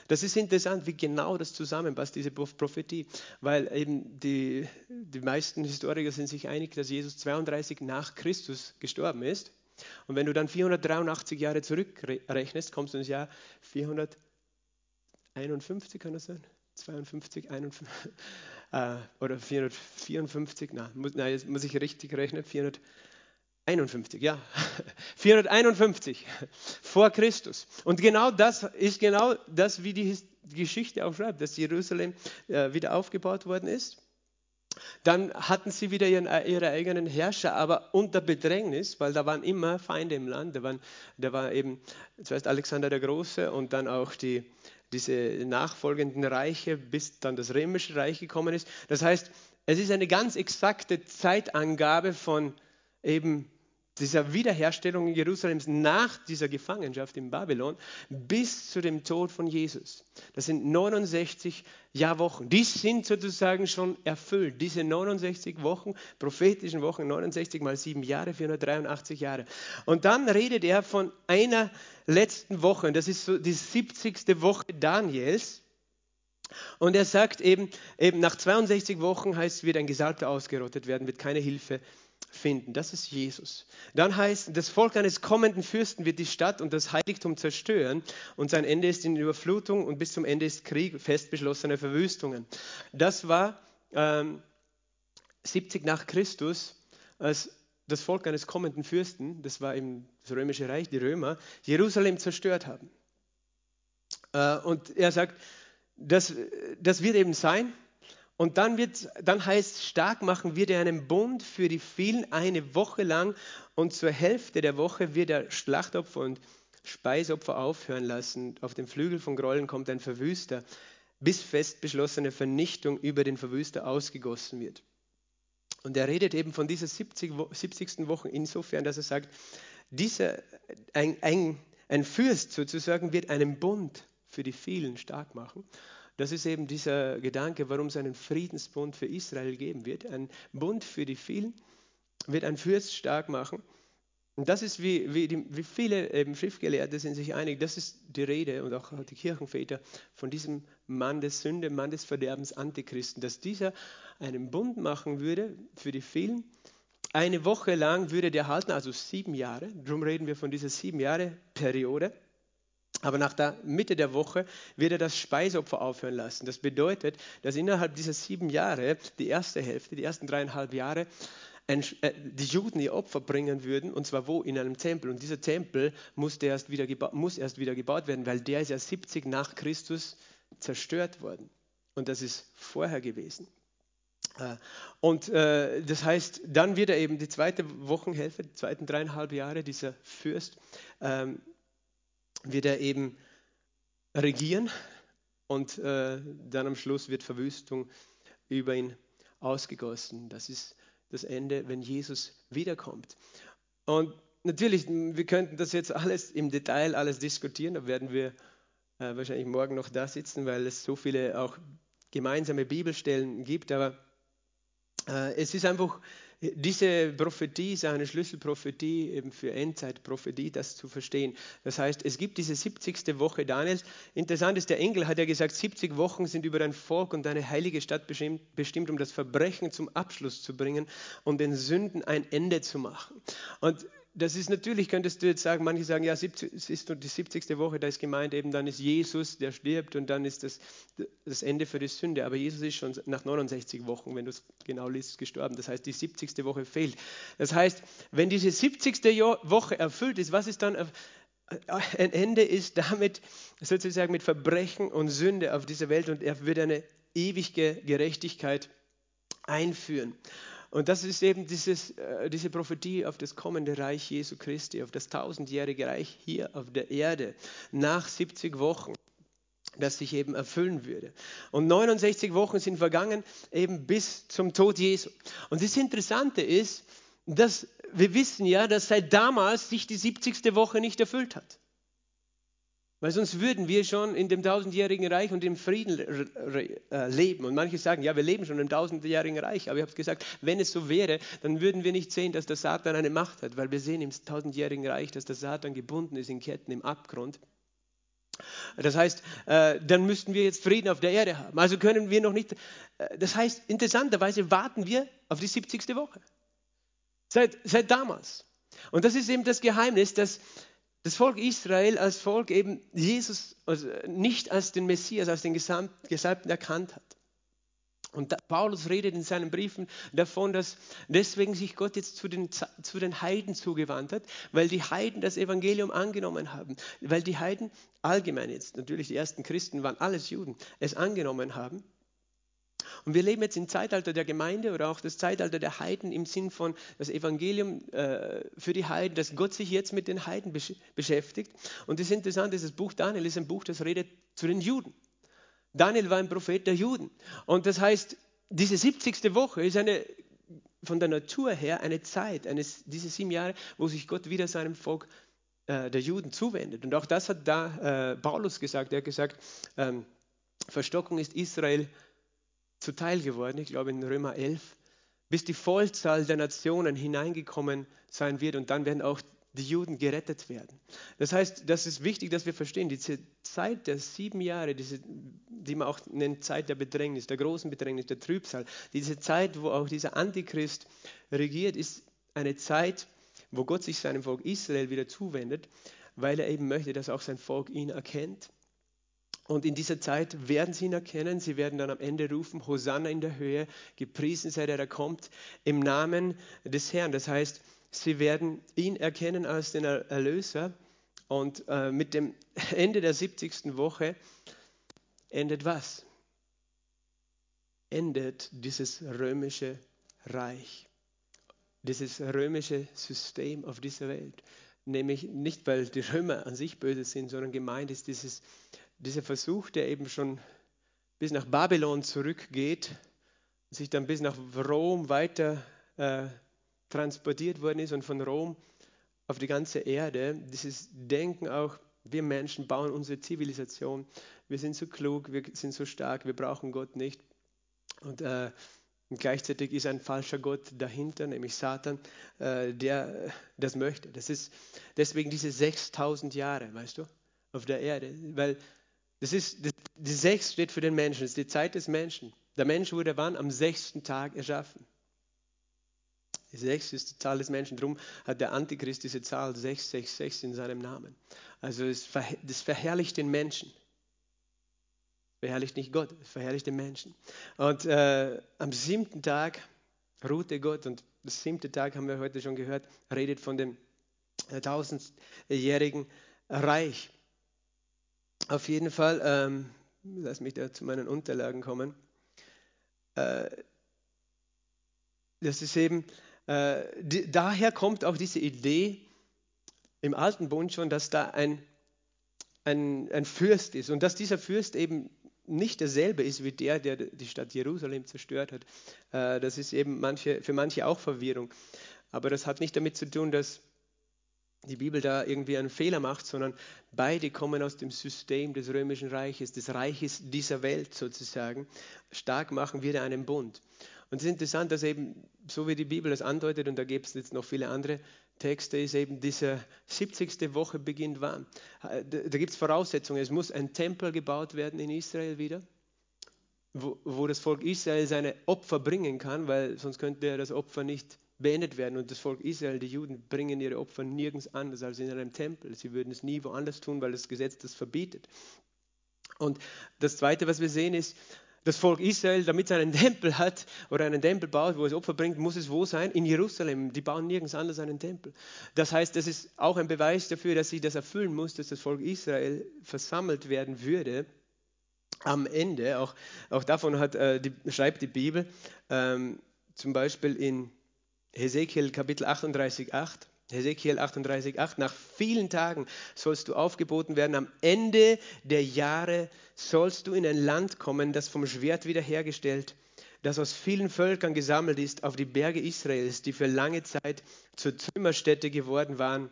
Das ist interessant, wie genau das zusammenpasst, diese Prophetie, weil eben die, die meisten Historiker sind sich einig, dass Jesus 32 nach Christus gestorben ist. Und wenn du dann 483 Jahre zurückrechnest, kommst du ins Jahr 451, kann das sein? 52, 51, äh, oder 454, na, muss, na, jetzt muss ich richtig rechnen, 400. 51, ja. 451 vor Christus. Und genau das ist genau das, wie die Geschichte auch schreibt, dass Jerusalem äh, wieder aufgebaut worden ist. Dann hatten sie wieder ihren, äh, ihre eigenen Herrscher, aber unter Bedrängnis, weil da waren immer Feinde im Land. Da, waren, da war eben zuerst Alexander der Große und dann auch die, diese nachfolgenden Reiche, bis dann das Römische Reich gekommen ist. Das heißt, es ist eine ganz exakte Zeitangabe von eben dieser Wiederherstellung Jerusalems nach dieser Gefangenschaft in Babylon bis zu dem Tod von Jesus. Das sind 69 Jahrwochen. Die sind sozusagen schon erfüllt. Diese 69 Wochen, prophetischen Wochen, 69 mal 7 Jahre, 483 Jahre. Und dann redet er von einer letzten Woche. Das ist so die 70. Woche Daniels. Und er sagt eben, eben nach 62 Wochen heißt wird ein Gesalbter ausgerottet werden, wird keine Hilfe finden. Das ist Jesus. Dann heißt, das Volk eines kommenden Fürsten wird die Stadt und das Heiligtum zerstören und sein Ende ist in Überflutung und bis zum Ende ist Krieg, fest beschlossene Verwüstungen. Das war ähm, 70 nach Christus, als das Volk eines kommenden Fürsten, das war eben das römische Reich, die Römer, Jerusalem zerstört haben. Äh, und er sagt, das, das wird eben sein. Und dann, wird, dann heißt, stark machen wird er einen Bund für die vielen eine Woche lang und zur Hälfte der Woche wird er Schlachtopfer und Speisopfer aufhören lassen. Auf dem Flügel von Grollen kommt ein Verwüster, bis fest beschlossene Vernichtung über den Verwüster ausgegossen wird. Und er redet eben von dieser 70, 70. Woche insofern, dass er sagt, dieser, ein, ein, ein Fürst sozusagen wird einen Bund für die vielen stark machen. Das ist eben dieser Gedanke, warum es einen Friedensbund für Israel geben wird. Ein Bund für die vielen wird ein Fürst stark machen. Und das ist, wie, wie, die, wie viele eben Schriftgelehrte sind sich einig, das ist die Rede und auch die Kirchenväter von diesem Mann des Sünde, Mann des Verderbens, Antichristen, dass dieser einen Bund machen würde für die vielen. Eine Woche lang würde der halten, also sieben Jahre. Darum reden wir von dieser sieben Jahre Periode. Aber nach der Mitte der Woche wird er das Speisopfer aufhören lassen. Das bedeutet, dass innerhalb dieser sieben Jahre, die erste Hälfte, die ersten dreieinhalb Jahre, äh, die Juden ihr Opfer bringen würden, und zwar wo? In einem Tempel. Und dieser Tempel musste erst wieder muss erst wieder gebaut werden, weil der ist ja 70 nach Christus zerstört worden. Und das ist vorher gewesen. Äh, und äh, das heißt, dann wird er eben die zweite Wochenhälfte, die zweiten dreieinhalb Jahre, dieser Fürst, ähm, wird er eben regieren und äh, dann am Schluss wird Verwüstung über ihn ausgegossen. Das ist das Ende, wenn Jesus wiederkommt. Und natürlich, wir könnten das jetzt alles im Detail alles diskutieren, da werden wir äh, wahrscheinlich morgen noch da sitzen, weil es so viele auch gemeinsame Bibelstellen gibt, aber äh, es ist einfach diese Prophetie ist eine Schlüsselprophetie eben für Endzeitprophetie, das zu verstehen. Das heißt, es gibt diese 70. Woche Daniels. Interessant ist, der Engel hat ja gesagt, 70 Wochen sind über dein Volk und deine heilige Stadt bestimmt, um das Verbrechen zum Abschluss zu bringen und den Sünden ein Ende zu machen. Und das ist natürlich, könntest du jetzt sagen, manche sagen, ja, es ist nur die 70. Woche, da ist gemeint eben, dann ist Jesus, der stirbt und dann ist das das Ende für die Sünde. Aber Jesus ist schon nach 69 Wochen, wenn du es genau liest, gestorben. Das heißt, die 70. Woche fehlt. Das heißt, wenn diese 70. Woche erfüllt ist, was ist dann ein Ende ist damit sozusagen mit Verbrechen und Sünde auf dieser Welt und er wird eine ewige Gerechtigkeit einführen. Und das ist eben dieses, äh, diese Prophetie auf das kommende Reich Jesu Christi, auf das tausendjährige Reich hier auf der Erde nach 70 Wochen das sich eben erfüllen würde. Und 69 Wochen sind vergangen, eben bis zum Tod Jesu. Und das Interessante ist, dass wir wissen ja, dass seit damals sich die 70. Woche nicht erfüllt hat. Weil sonst würden wir schon in dem tausendjährigen Reich und im Frieden äh, leben. Und manche sagen, ja, wir leben schon im tausendjährigen Reich. Aber ich habe gesagt, wenn es so wäre, dann würden wir nicht sehen, dass der Satan eine Macht hat. Weil wir sehen im tausendjährigen Reich, dass der Satan gebunden ist in Ketten im Abgrund. Das heißt, äh, dann müssten wir jetzt Frieden auf der Erde haben. Also können wir noch nicht. Äh, das heißt, interessanterweise warten wir auf die 70. Woche. Seit, seit damals. Und das ist eben das Geheimnis, dass das Volk Israel als Volk eben Jesus also nicht als den Messias, als den Gesalbten erkannt hat. Und Paulus redet in seinen Briefen davon, dass deswegen sich Gott jetzt zu den, zu den Heiden zugewandt hat, weil die Heiden das Evangelium angenommen haben, weil die Heiden allgemein jetzt, natürlich die ersten Christen waren alles Juden, es angenommen haben und wir leben jetzt im Zeitalter der Gemeinde oder auch das Zeitalter der Heiden im Sinn von das Evangelium äh, für die Heiden, dass Gott sich jetzt mit den Heiden besch beschäftigt. Und das Interessante ist, das Buch Daniel ist ein Buch, das redet zu den Juden. Daniel war ein Prophet der Juden. Und das heißt, diese 70. Woche ist eine von der Natur her eine Zeit, eine, diese sieben Jahre, wo sich Gott wieder seinem Volk äh, der Juden zuwendet. Und auch das hat da äh, Paulus gesagt. Er hat gesagt, ähm, Verstockung ist Israel zuteil geworden, ich glaube in Römer 11, bis die Vollzahl der Nationen hineingekommen sein wird und dann werden auch die Juden gerettet werden. Das heißt, das ist wichtig, dass wir verstehen, diese Zeit der sieben Jahre, diese, die man auch nennt Zeit der Bedrängnis, der großen Bedrängnis, der Trübsal, diese Zeit, wo auch dieser Antichrist regiert, ist eine Zeit, wo Gott sich seinem Volk Israel wieder zuwendet, weil er eben möchte, dass auch sein Volk ihn erkennt und in dieser Zeit werden sie ihn erkennen. Sie werden dann am Ende rufen, Hosanna in der Höhe, gepriesen sei der, der kommt, im Namen des Herrn. Das heißt, sie werden ihn erkennen als den Erlöser. Und äh, mit dem Ende der 70. Woche endet was? Endet dieses römische Reich, dieses römische System auf dieser Welt. Nämlich nicht, weil die Römer an sich böse sind, sondern gemeint ist dieses, dieser Versuch, der eben schon bis nach Babylon zurückgeht, sich dann bis nach Rom weiter äh, transportiert worden ist und von Rom auf die ganze Erde. Dieses Denken auch, wir Menschen bauen unsere Zivilisation, wir sind so klug, wir sind so stark, wir brauchen Gott nicht. Und, äh, gleichzeitig ist ein falscher Gott dahinter, nämlich Satan, äh, der das möchte. Das ist deswegen diese 6000 Jahre, weißt du, auf der Erde, weil das ist, das, die sechs steht für den Menschen, das ist die Zeit des Menschen. Der Mensch wurde wann? Am sechsten Tag erschaffen. Die sechs ist die Zahl des Menschen. Darum hat der Antichrist diese Zahl 666 in seinem Namen. Also es das verherrlicht den Menschen. Verherrlicht nicht Gott, es verherrlicht den Menschen. Und äh, am siebten Tag ruhte Gott und das siebte Tag haben wir heute schon gehört, redet von dem äh, tausendjährigen Reich. Auf jeden Fall, ähm, lass mich da zu meinen Unterlagen kommen. Äh, das ist eben, äh, die, daher kommt auch diese Idee im Alten Bund schon, dass da ein, ein, ein Fürst ist und dass dieser Fürst eben nicht derselbe ist wie der, der die Stadt Jerusalem zerstört hat. Äh, das ist eben manche, für manche auch Verwirrung. Aber das hat nicht damit zu tun, dass die Bibel da irgendwie einen Fehler macht, sondern beide kommen aus dem System des römischen Reiches, des Reiches dieser Welt sozusagen. Stark machen wir da einen Bund. Und es ist interessant, dass eben, so wie die Bibel das andeutet, und da gibt es jetzt noch viele andere Texte, ist eben diese 70. Woche beginnt wann? Da, gibt es Voraussetzungen. Es muss ein Tempel gebaut werden in Israel wieder, wo, wo das Volk Israel seine Opfer bringen kann, weil sonst könnte das Opfer nicht beendet werden. Und das Volk Israel, die Juden, bringen ihre Opfer nirgends anders als in einem Tempel. Sie würden es nie woanders tun, weil das Gesetz das verbietet. Und das Zweite, was wir sehen, ist, das Volk Israel, damit es einen Tempel hat oder einen Tempel baut, wo es Opfer bringt, muss es wo sein? In Jerusalem. Die bauen nirgends anders einen Tempel. Das heißt, das ist auch ein Beweis dafür, dass sie das erfüllen muss, dass das Volk Israel versammelt werden würde. Am Ende, auch, auch davon hat, äh, die, schreibt die Bibel, ähm, zum Beispiel in Hesekiel Kapitel 38, 8. Hesekiel 38, 8. Nach vielen Tagen sollst du aufgeboten werden. Am Ende der Jahre sollst du in ein Land kommen, das vom Schwert wiederhergestellt, das aus vielen Völkern gesammelt ist, auf die Berge Israels, die für lange Zeit zur Trümmerstätte geworden waren.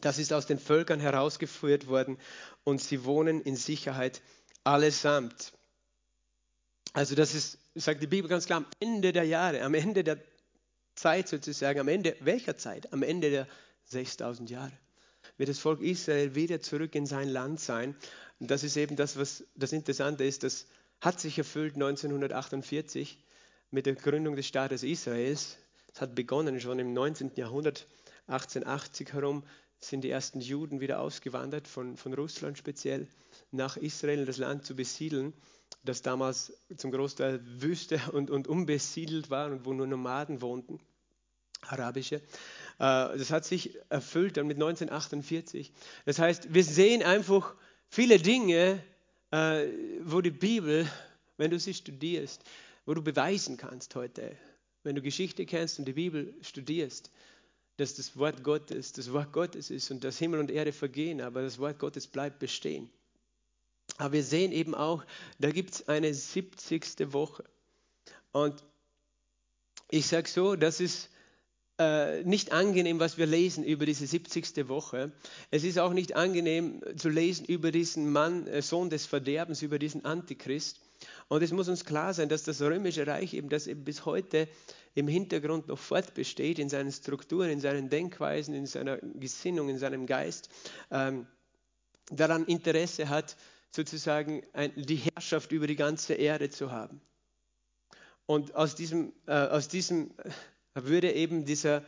Das ist aus den Völkern herausgeführt worden und sie wohnen in Sicherheit allesamt. Also das ist, sagt die Bibel ganz klar, am Ende der Jahre, am Ende der Zeit sozusagen, am Ende welcher Zeit? Am Ende der 6000 Jahre wird das Volk Israel wieder zurück in sein Land sein. Und das ist eben das, was das Interessante ist. Das hat sich erfüllt 1948 mit der Gründung des Staates Israels. Es hat begonnen schon im 19. Jahrhundert, 1880 herum, sind die ersten Juden wieder ausgewandert, von, von Russland speziell, nach Israel, das Land zu besiedeln das damals zum Großteil Wüste und, und unbesiedelt war und wo nur Nomaden wohnten, arabische. Äh, das hat sich erfüllt dann mit 1948. Das heißt, wir sehen einfach viele Dinge, äh, wo die Bibel, wenn du sie studierst, wo du beweisen kannst heute, wenn du Geschichte kennst und die Bibel studierst, dass das Wort Gottes das Wort Gottes ist und dass Himmel und Erde vergehen, aber das Wort Gottes bleibt bestehen. Aber wir sehen eben auch, da gibt es eine 70. Woche. Und ich sage so, das ist äh, nicht angenehm, was wir lesen über diese 70. Woche. Es ist auch nicht angenehm zu lesen über diesen Mann, äh, Sohn des Verderbens, über diesen Antichrist. Und es muss uns klar sein, dass das römische Reich eben, das eben bis heute im Hintergrund noch fortbesteht, in seinen Strukturen, in seinen Denkweisen, in seiner Gesinnung, in seinem Geist, ähm, daran Interesse hat, sozusagen die Herrschaft über die ganze Erde zu haben. Und aus diesem, äh, aus diesem würde eben dieser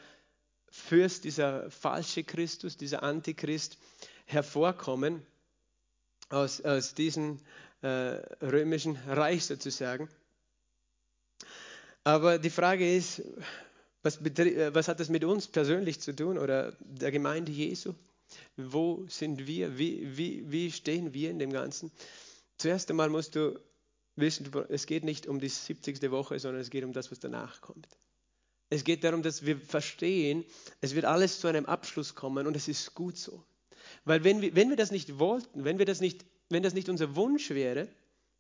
Fürst, dieser falsche Christus, dieser Antichrist hervorkommen, aus, aus diesem äh, römischen Reich sozusagen. Aber die Frage ist, Was, äh, was, hat das mit uns persönlich zu tun oder der Gemeinde Jesu? Wo sind wir? Wie, wie, wie stehen wir in dem Ganzen? Zuerst einmal musst du wissen, es geht nicht um die 70. Woche, sondern es geht um das, was danach kommt. Es geht darum, dass wir verstehen, es wird alles zu einem Abschluss kommen und es ist gut so. Weil wenn wir, wenn wir das nicht wollten, wenn, wir das nicht, wenn das nicht unser Wunsch wäre,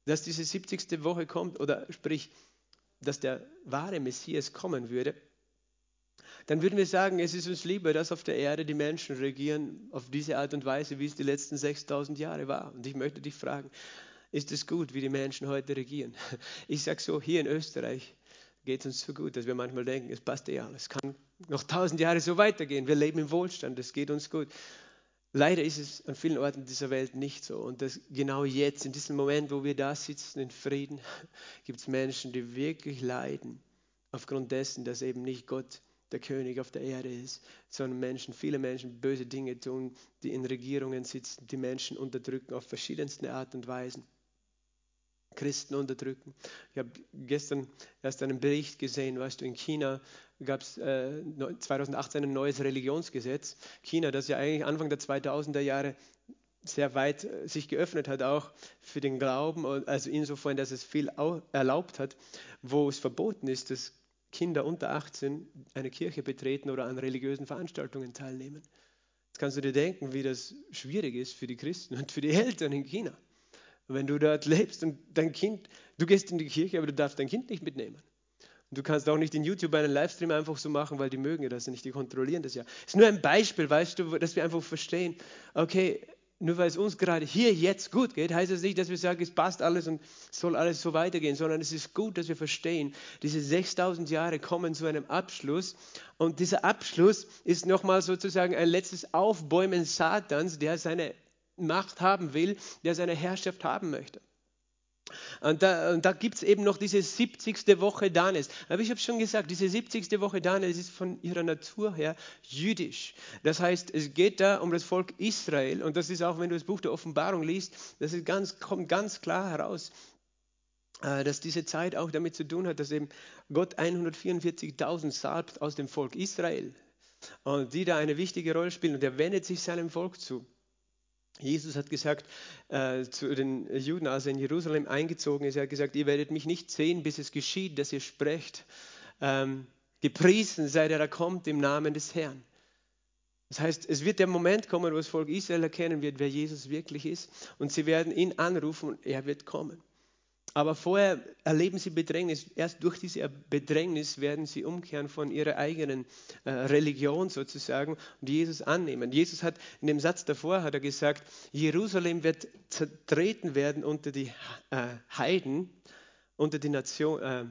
dass diese 70. Woche kommt oder sprich, dass der wahre Messias kommen würde, dann würden wir sagen, es ist uns lieber, dass auf der Erde die Menschen regieren auf diese Art und Weise, wie es die letzten 6000 Jahre war. Und ich möchte dich fragen, ist es gut, wie die Menschen heute regieren? Ich sage so, hier in Österreich geht es uns so gut, dass wir manchmal denken, es passt eh alles. Es kann noch tausend Jahre so weitergehen. Wir leben im Wohlstand, es geht uns gut. Leider ist es an vielen Orten dieser Welt nicht so. Und das, genau jetzt, in diesem Moment, wo wir da sitzen in Frieden, gibt es Menschen, die wirklich leiden, aufgrund dessen, dass eben nicht Gott der König auf der Erde ist, sondern Menschen, viele Menschen böse Dinge tun, die in Regierungen sitzen, die Menschen unterdrücken auf verschiedenste Art und Weisen. Christen unterdrücken. Ich habe gestern erst einen Bericht gesehen, weißt du, in China gab es äh, 2018 ein neues Religionsgesetz. China, das ja eigentlich Anfang der 2000er Jahre sehr weit äh, sich geöffnet hat, auch für den Glauben, also insofern, dass es viel erlaubt hat, wo es verboten ist, dass Kinder unter 18 eine Kirche betreten oder an religiösen Veranstaltungen teilnehmen. Jetzt kannst du dir denken, wie das schwierig ist für die Christen und für die Eltern in China. Wenn du dort lebst und dein Kind, du gehst in die Kirche, aber du darfst dein Kind nicht mitnehmen. Und du kannst auch nicht in YouTube einen Livestream einfach so machen, weil die mögen das nicht, die kontrollieren das ja. Ist nur ein Beispiel, weißt du, dass wir einfach verstehen, okay, nur weil es uns gerade hier jetzt gut geht, heißt das nicht, dass wir sagen, es passt alles und soll alles so weitergehen, sondern es ist gut, dass wir verstehen, diese 6000 Jahre kommen zu einem Abschluss und dieser Abschluss ist nochmal sozusagen ein letztes Aufbäumen Satans, der seine Macht haben will, der seine Herrschaft haben möchte. Und da, da gibt es eben noch diese 70. Woche Danes. Aber ich habe schon gesagt, diese 70. Woche Danes ist von ihrer Natur her jüdisch. Das heißt, es geht da um das Volk Israel. Und das ist auch, wenn du das Buch der Offenbarung liest, das ganz, kommt ganz klar heraus, äh, dass diese Zeit auch damit zu tun hat, dass eben Gott 144.000 salbt aus dem Volk Israel. Und die da eine wichtige Rolle spielen. Und er wendet sich seinem Volk zu. Jesus hat gesagt äh, zu den Juden, als er in Jerusalem eingezogen ist, er hat gesagt, ihr werdet mich nicht sehen, bis es geschieht, dass ihr sprecht. Ähm, gepriesen sei der, der kommt im Namen des Herrn. Das heißt, es wird der Moment kommen, wo das Volk Israel erkennen wird, wer Jesus wirklich ist. Und sie werden ihn anrufen und er wird kommen. Aber vorher erleben sie Bedrängnis. Erst durch diese Bedrängnis werden sie umkehren von ihrer eigenen äh, Religion sozusagen und Jesus annehmen. Jesus hat in dem Satz davor hat er gesagt, Jerusalem wird zertreten werden unter die äh, Heiden, unter, die Nation, äh,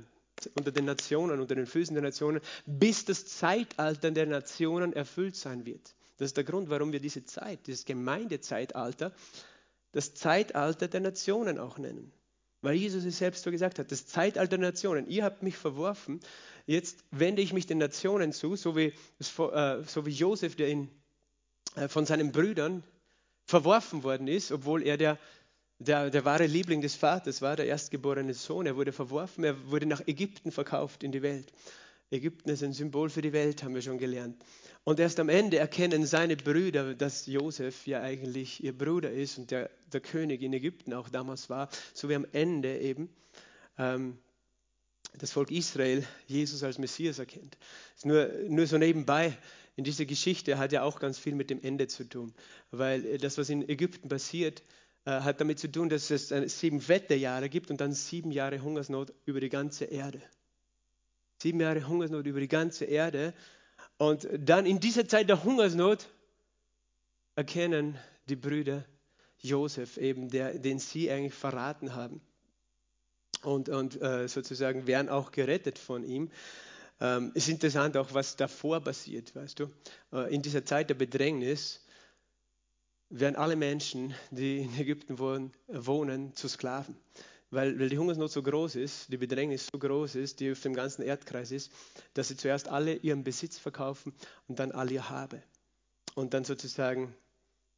unter den Nationen, unter den Füßen der Nationen, bis das Zeitalter der Nationen erfüllt sein wird. Das ist der Grund, warum wir diese Zeit, dieses Gemeindezeitalter, das Zeitalter der Nationen auch nennen. Weil Jesus es selbst so gesagt hat, das Zeitalter der Nationen, ihr habt mich verworfen, jetzt wende ich mich den Nationen zu, so wie, äh, so wie Josef, der in, äh, von seinen Brüdern verworfen worden ist, obwohl er der, der, der wahre Liebling des Vaters war, der erstgeborene Sohn. Er wurde verworfen, er wurde nach Ägypten verkauft in die Welt. Ägypten ist ein Symbol für die Welt, haben wir schon gelernt. Und erst am Ende erkennen seine Brüder, dass Josef ja eigentlich ihr Bruder ist und der, der König in Ägypten auch damals war, so wie am Ende eben ähm, das Volk Israel Jesus als Messias erkennt. nur, nur so nebenbei, in dieser Geschichte hat ja auch ganz viel mit dem Ende zu tun, weil das, was in Ägypten passiert, äh, hat damit zu tun, dass es sieben Wetterjahre gibt und dann sieben Jahre Hungersnot über die ganze Erde. Sieben Jahre Hungersnot über die ganze Erde und dann in dieser Zeit der Hungersnot erkennen die Brüder Josef eben, der, den sie eigentlich verraten haben. Und, und äh, sozusagen werden auch gerettet von ihm. Ähm, es ist interessant auch, was davor passiert, weißt du. Äh, in dieser Zeit der Bedrängnis werden alle Menschen, die in Ägypten wohnen, wohnen zu Sklaven weil, weil die Hungersnot so groß ist, die Bedrängnis so groß ist, die auf dem ganzen Erdkreis ist, dass sie zuerst alle ihren Besitz verkaufen und dann all ihr Habe. Und dann sozusagen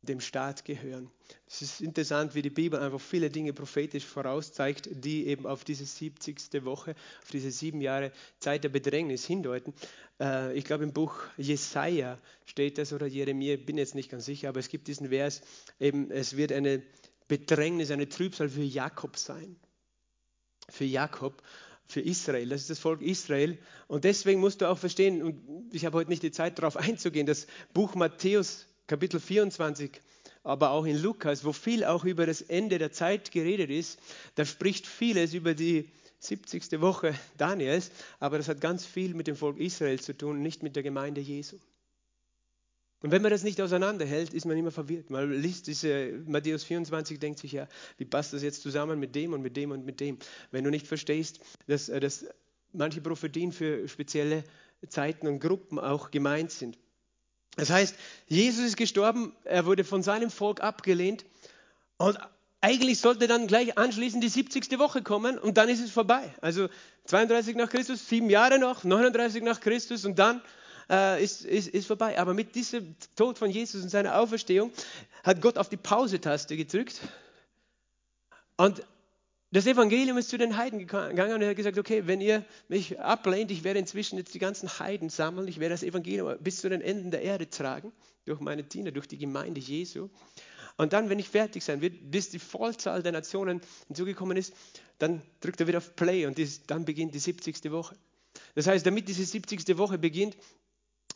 dem Staat gehören. Es ist interessant, wie die Bibel einfach viele Dinge prophetisch vorauszeigt, die eben auf diese 70. Woche, auf diese sieben Jahre Zeit der Bedrängnis hindeuten. Äh, ich glaube, im Buch Jesaja steht das oder Jeremia, bin jetzt nicht ganz sicher, aber es gibt diesen Vers, eben, es wird eine Bedrängnis, eine Trübsal für Jakob sein. Für Jakob für Israel. Das ist das Volk Israel. Und deswegen musst du auch verstehen, und ich habe heute nicht die Zeit darauf einzugehen, das Buch Matthäus Kapitel 24, aber auch in Lukas, wo viel auch über das Ende der Zeit geredet ist, da spricht vieles über die 70. Woche Daniels, aber das hat ganz viel mit dem Volk Israel zu tun, nicht mit der Gemeinde Jesu. Und wenn man das nicht auseinanderhält, ist man immer verwirrt. Man liest diese Matthäus 24, denkt sich ja, wie passt das jetzt zusammen mit dem und mit dem und mit dem? Wenn du nicht verstehst, dass, äh, dass manche Prophetien für spezielle Zeiten und Gruppen auch gemeint sind. Das heißt, Jesus ist gestorben, er wurde von seinem Volk abgelehnt und eigentlich sollte dann gleich anschließend die 70. Woche kommen und dann ist es vorbei. Also 32 nach Christus, sieben Jahre noch, 39 nach Christus und dann äh, ist, ist, ist vorbei. Aber mit diesem Tod von Jesus und seiner Auferstehung hat Gott auf die Pause-Taste gedrückt und das Evangelium ist zu den Heiden gegangen und er hat gesagt, okay, wenn ihr mich ablehnt, ich werde inzwischen jetzt die ganzen Heiden sammeln, ich werde das Evangelium bis zu den Enden der Erde tragen, durch meine Diener, durch die Gemeinde Jesu. Und dann, wenn ich fertig sein wird, bis die Vollzahl der Nationen hinzugekommen ist, dann drückt er wieder auf Play und dies, dann beginnt die 70. Woche. Das heißt, damit diese 70. Woche beginnt,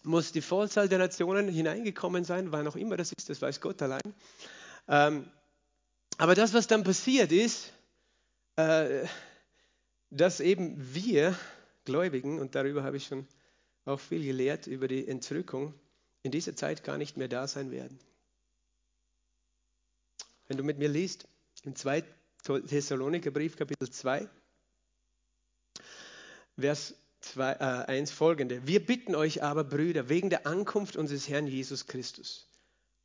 muss die Vollzahl der Nationen hineingekommen sein, wann auch immer das ist, das weiß Gott allein. Ähm, aber das, was dann passiert ist, äh, dass eben wir Gläubigen, und darüber habe ich schon auch viel gelehrt, über die Entrückung, in dieser Zeit gar nicht mehr da sein werden. Wenn du mit mir liest, im 2. Thessaloniker Brief, Kapitel 2, Vers 2, äh, 1 folgende. Wir bitten euch aber, Brüder, wegen der Ankunft unseres Herrn Jesus Christus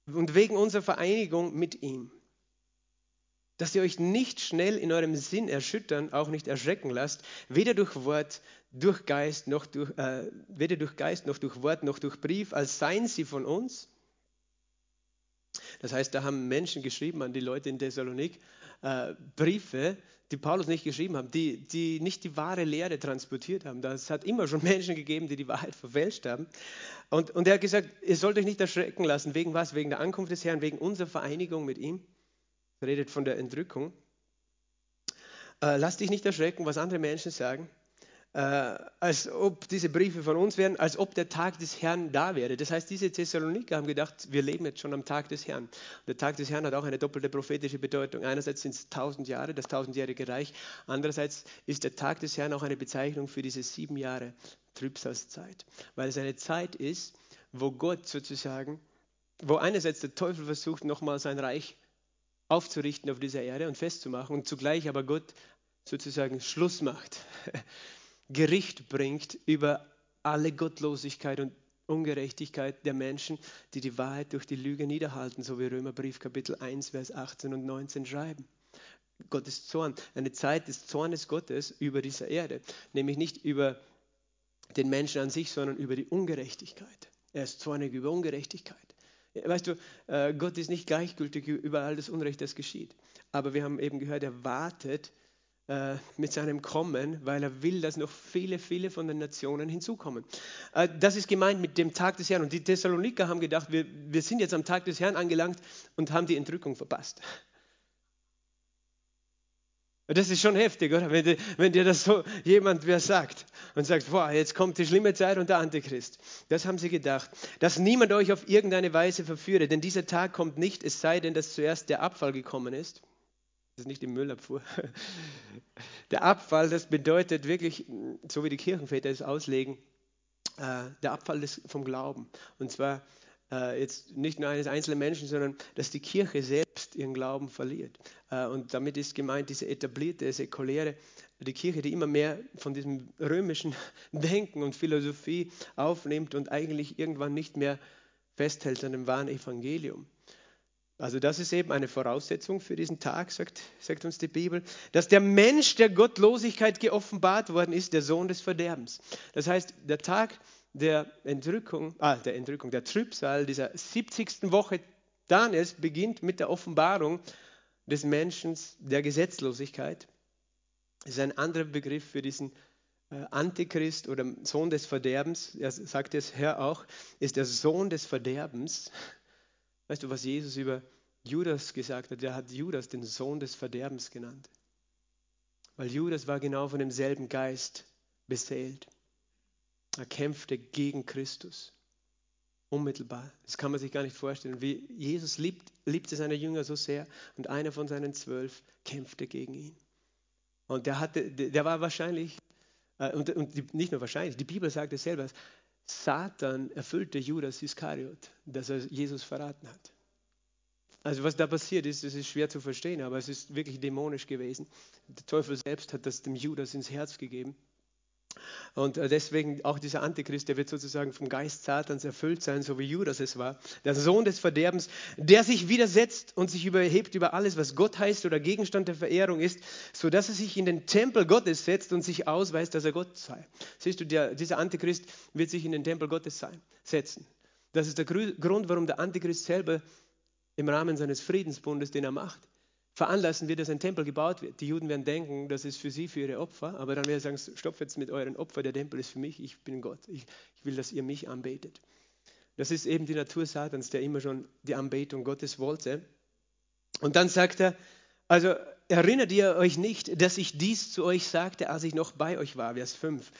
und wegen unserer Vereinigung mit ihm, dass ihr euch nicht schnell in eurem Sinn erschüttern, auch nicht erschrecken lasst, weder durch Wort, durch Geist, noch durch, äh, weder durch Geist, noch durch Wort, noch durch Brief, als seien sie von uns. Das heißt, da haben Menschen geschrieben an die Leute in Thessalonik äh, Briefe, die Paulus nicht geschrieben haben, die, die nicht die wahre Lehre transportiert haben. Das hat immer schon Menschen gegeben, die die Wahrheit verfälscht haben. Und, und er hat gesagt, ihr sollt euch nicht erschrecken lassen. Wegen was? Wegen der Ankunft des Herrn, wegen unserer Vereinigung mit ihm redet von der Entrückung. Äh, lass dich nicht erschrecken, was andere Menschen sagen, äh, als ob diese Briefe von uns wären, als ob der Tag des Herrn da wäre. Das heißt, diese Thessaloniker haben gedacht, wir leben jetzt schon am Tag des Herrn. Der Tag des Herrn hat auch eine doppelte prophetische Bedeutung. Einerseits sind es tausend Jahre, das tausendjährige Reich. Andererseits ist der Tag des Herrn auch eine Bezeichnung für diese sieben Jahre Trübsalzeit, weil es eine Zeit ist, wo Gott sozusagen, wo einerseits der Teufel versucht, nochmal sein Reich aufzurichten auf dieser Erde und festzumachen und zugleich aber Gott sozusagen Schluss macht, Gericht bringt über alle Gottlosigkeit und Ungerechtigkeit der Menschen, die die Wahrheit durch die Lüge niederhalten, so wie Römerbrief Kapitel 1, Vers 18 und 19 schreiben. Gottes Zorn, eine Zeit des Zornes Gottes über dieser Erde, nämlich nicht über den Menschen an sich, sondern über die Ungerechtigkeit. Er ist zornig über Ungerechtigkeit. Weißt du, äh, Gott ist nicht gleichgültig über all das Unrecht, das geschieht. Aber wir haben eben gehört, er wartet äh, mit seinem Kommen, weil er will, dass noch viele, viele von den Nationen hinzukommen. Äh, das ist gemeint mit dem Tag des Herrn. Und die Thessaloniker haben gedacht, wir, wir sind jetzt am Tag des Herrn angelangt und haben die Entrückung verpasst. Das ist schon heftig, oder? Wenn dir, wenn dir das so jemand wer sagt und sagt, boah, jetzt kommt die schlimme Zeit und der Antichrist. Das haben sie gedacht. Dass niemand euch auf irgendeine Weise verführe, denn dieser Tag kommt nicht, es sei denn, dass zuerst der Abfall gekommen ist. Ist nicht die Müllabfuhr. Der Abfall, das bedeutet wirklich, so wie die Kirchenväter es auslegen, äh, der Abfall des, vom Glauben. Und zwar äh, jetzt nicht nur eines einzelnen Menschen, sondern dass die Kirche selbst ihren Glauben verliert. Äh, und damit ist gemeint diese etablierte, säkuläre, die Kirche, die immer mehr von diesem römischen Denken und Philosophie aufnimmt und eigentlich irgendwann nicht mehr festhält an dem wahren Evangelium. Also das ist eben eine Voraussetzung für diesen Tag, sagt, sagt, uns die Bibel, dass der Mensch der Gottlosigkeit geoffenbart worden ist, der Sohn des Verderbens. Das heißt, der Tag der Entrückung, ah, der Entrückung, der Trübsal dieser 70. Woche Daniels beginnt mit der Offenbarung des Menschen der Gesetzlosigkeit. Das ist ein anderer Begriff für diesen äh, Antichrist oder Sohn des Verderbens. Er sagt es Herr auch, ist der Sohn des Verderbens. Weißt du, was Jesus über Judas gesagt hat? Er hat Judas den Sohn des Verderbens genannt. Weil Judas war genau von demselben Geist beseelt. Er kämpfte gegen Christus. Unmittelbar. Das kann man sich gar nicht vorstellen. Wie Jesus liebt, liebte seine Jünger so sehr und einer von seinen zwölf kämpfte gegen ihn. Und der, hatte, der war wahrscheinlich, äh, und, und nicht nur wahrscheinlich, die Bibel sagt es selber, Satan erfüllte Judas Iskariot, dass er Jesus verraten hat. Also was da passiert ist, das ist schwer zu verstehen, aber es ist wirklich dämonisch gewesen. Der Teufel selbst hat das dem Judas ins Herz gegeben. Und äh, deswegen auch dieser Antichrist, der wird sozusagen vom Geist Satans erfüllt sein, so wie Judas es war. Der Sohn des Verderbens, der sich widersetzt und sich überhebt über alles, was Gott heißt oder Gegenstand der Verehrung ist, sodass er sich in den Tempel Gottes setzt und sich ausweist, dass er Gott sei. Siehst du, der, dieser Antichrist wird sich in den Tempel Gottes sein, setzen. Das ist der Grund, warum der Antichrist selber im Rahmen seines Friedensbundes, den er macht, veranlassen wir, dass ein Tempel gebaut wird. Die Juden werden denken, das ist für sie, für ihre Opfer, aber dann werden sie sagen, stopp jetzt mit euren Opfer, der Tempel ist für mich, ich bin Gott. Ich, ich will, dass ihr mich anbetet. Das ist eben die Natur Satans, der immer schon die Anbetung Gottes wollte. Und dann sagt er, also erinnert ihr euch nicht, dass ich dies zu euch sagte, als ich noch bei euch war, Vers 5.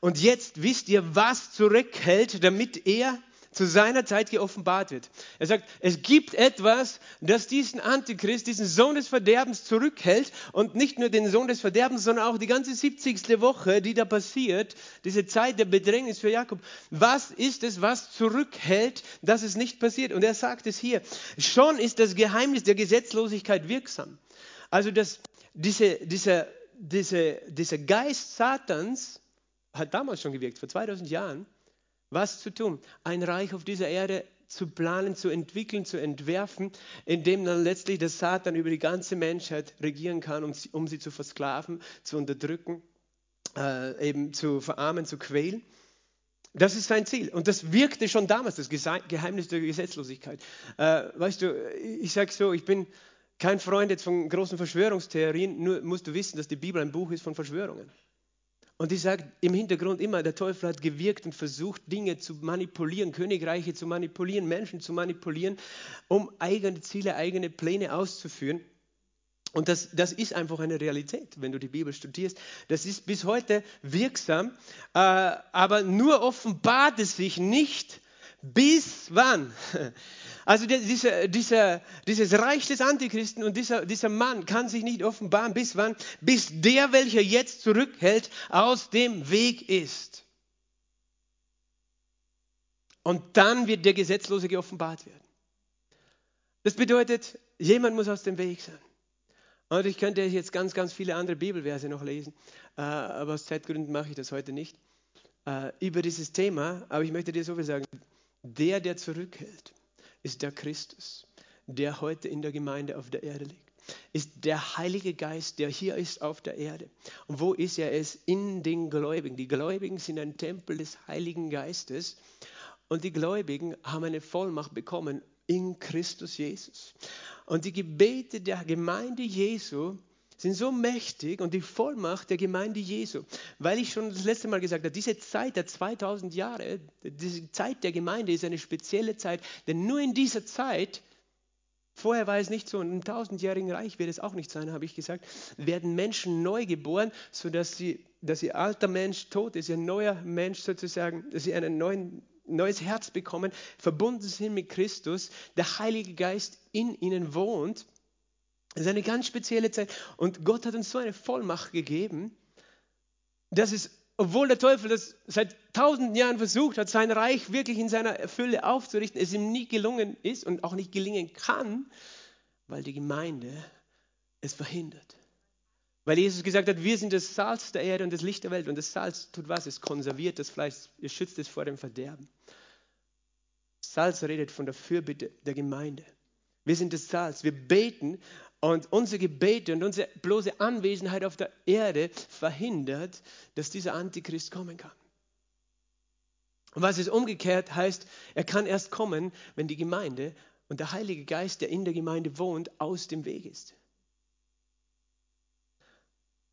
Und jetzt wisst ihr, was zurückhält, damit er zu seiner Zeit geoffenbart wird. Er sagt, es gibt etwas, das diesen Antichrist, diesen Sohn des Verderbens zurückhält und nicht nur den Sohn des Verderbens, sondern auch die ganze 70. Woche, die da passiert, diese Zeit der Bedrängnis für Jakob. Was ist es, was zurückhält, dass es nicht passiert? Und er sagt es hier, schon ist das Geheimnis der Gesetzlosigkeit wirksam. Also das, diese, dieser, diese, dieser Geist Satans hat damals schon gewirkt, vor 2000 Jahren was zu tun? Ein Reich auf dieser Erde zu planen, zu entwickeln, zu entwerfen, in dem dann letztlich der Satan über die ganze Menschheit regieren kann, um sie, um sie zu versklaven, zu unterdrücken, äh, eben zu verarmen, zu quälen. Das ist sein Ziel. Und das wirkte schon damals, das Geheimnis der Gesetzlosigkeit. Äh, weißt du, ich sage so, ich bin kein Freund jetzt von großen Verschwörungstheorien, nur musst du wissen, dass die Bibel ein Buch ist von Verschwörungen. Und ich sage im Hintergrund immer, der Teufel hat gewirkt und versucht, Dinge zu manipulieren, Königreiche zu manipulieren, Menschen zu manipulieren, um eigene Ziele, eigene Pläne auszuführen. Und das, das ist einfach eine Realität, wenn du die Bibel studierst. Das ist bis heute wirksam, äh, aber nur offenbart es sich nicht, bis wann? Also dieser, dieser, dieses Reich des Antichristen und dieser, dieser Mann kann sich nicht offenbaren. Bis wann? Bis der, welcher jetzt zurückhält, aus dem Weg ist. Und dann wird der Gesetzlose geoffenbart werden. Das bedeutet, jemand muss aus dem Weg sein. Und ich könnte jetzt ganz, ganz viele andere Bibelverse noch lesen, äh, aber aus Zeitgründen mache ich das heute nicht, äh, über dieses Thema. Aber ich möchte dir so viel sagen, der, der zurückhält, ist der Christus, der heute in der Gemeinde auf der Erde liegt. Ist der Heilige Geist, der hier ist auf der Erde. Und wo ist er? Ist in den Gläubigen. Die Gläubigen sind ein Tempel des Heiligen Geistes. Und die Gläubigen haben eine Vollmacht bekommen in Christus Jesus. Und die Gebete der Gemeinde Jesu sind so mächtig und die Vollmacht der Gemeinde Jesu, weil ich schon das letzte Mal gesagt habe, diese Zeit der 2000 Jahre, diese Zeit der Gemeinde ist eine spezielle Zeit, denn nur in dieser Zeit, vorher war es nicht so, und im tausendjährigen Reich wird es auch nicht sein, habe ich gesagt, werden Menschen neu geboren, sodass sie, dass ihr alter Mensch tot ist, ihr neuer Mensch sozusagen, dass sie einen neuen neues Herz bekommen, verbunden sind mit Christus, der Heilige Geist in ihnen wohnt das ist eine ganz spezielle Zeit. Und Gott hat uns so eine Vollmacht gegeben, dass es, obwohl der Teufel das seit tausenden Jahren versucht hat, sein Reich wirklich in seiner Fülle aufzurichten, es ihm nie gelungen ist und auch nicht gelingen kann, weil die Gemeinde es verhindert. Weil Jesus gesagt hat, wir sind das Salz der Erde und das Licht der Welt. Und das Salz tut was? Es konserviert das Fleisch, es schützt es vor dem Verderben. Salz redet von der Fürbitte der Gemeinde. Wir sind das Salz. Wir beten und unsere Gebete und unsere bloße Anwesenheit auf der Erde verhindert, dass dieser Antichrist kommen kann. Und was es umgekehrt heißt, er kann erst kommen, wenn die Gemeinde und der Heilige Geist, der in der Gemeinde wohnt, aus dem Weg ist.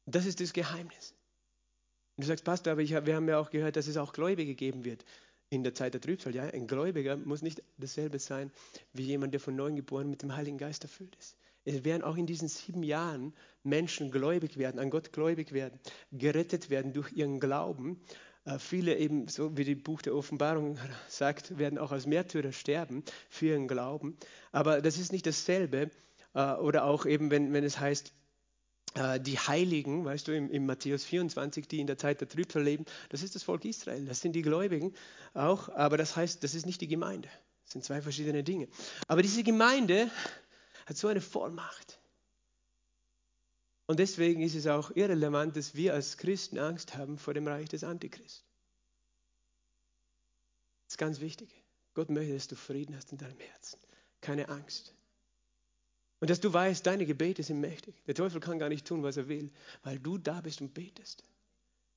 Das ist das Geheimnis. Und du sagst, Pastor, aber ich, wir haben ja auch gehört, dass es auch Gläubige geben wird in der Zeit der Trübsal. Ja, ein Gläubiger muss nicht dasselbe sein wie jemand, der von neuem geboren mit dem Heiligen Geist erfüllt ist. Es werden auch in diesen sieben Jahren Menschen gläubig werden, an Gott gläubig werden, gerettet werden durch ihren Glauben. Äh, viele eben, so wie das Buch der Offenbarung sagt, werden auch als Märtyrer sterben für ihren Glauben. Aber das ist nicht dasselbe. Äh, oder auch eben, wenn, wenn es heißt, äh, die Heiligen, weißt du, im, im, Matthäus 24, die in der Zeit der Trübsal leben, das ist das Volk Israel, das sind die Gläubigen auch, aber das heißt, das ist nicht die Gemeinde. Das sind zwei verschiedene Dinge. Aber diese Gemeinde hat so eine Vollmacht. Und deswegen ist es auch irrelevant, dass wir als Christen Angst haben vor dem Reich des Antichrist. Das ist ganz wichtig. Gott möchte, dass du Frieden hast in deinem Herzen. Keine Angst. Und dass du weißt, deine Gebete sind mächtig. Der Teufel kann gar nicht tun, was er will, weil du da bist und betest.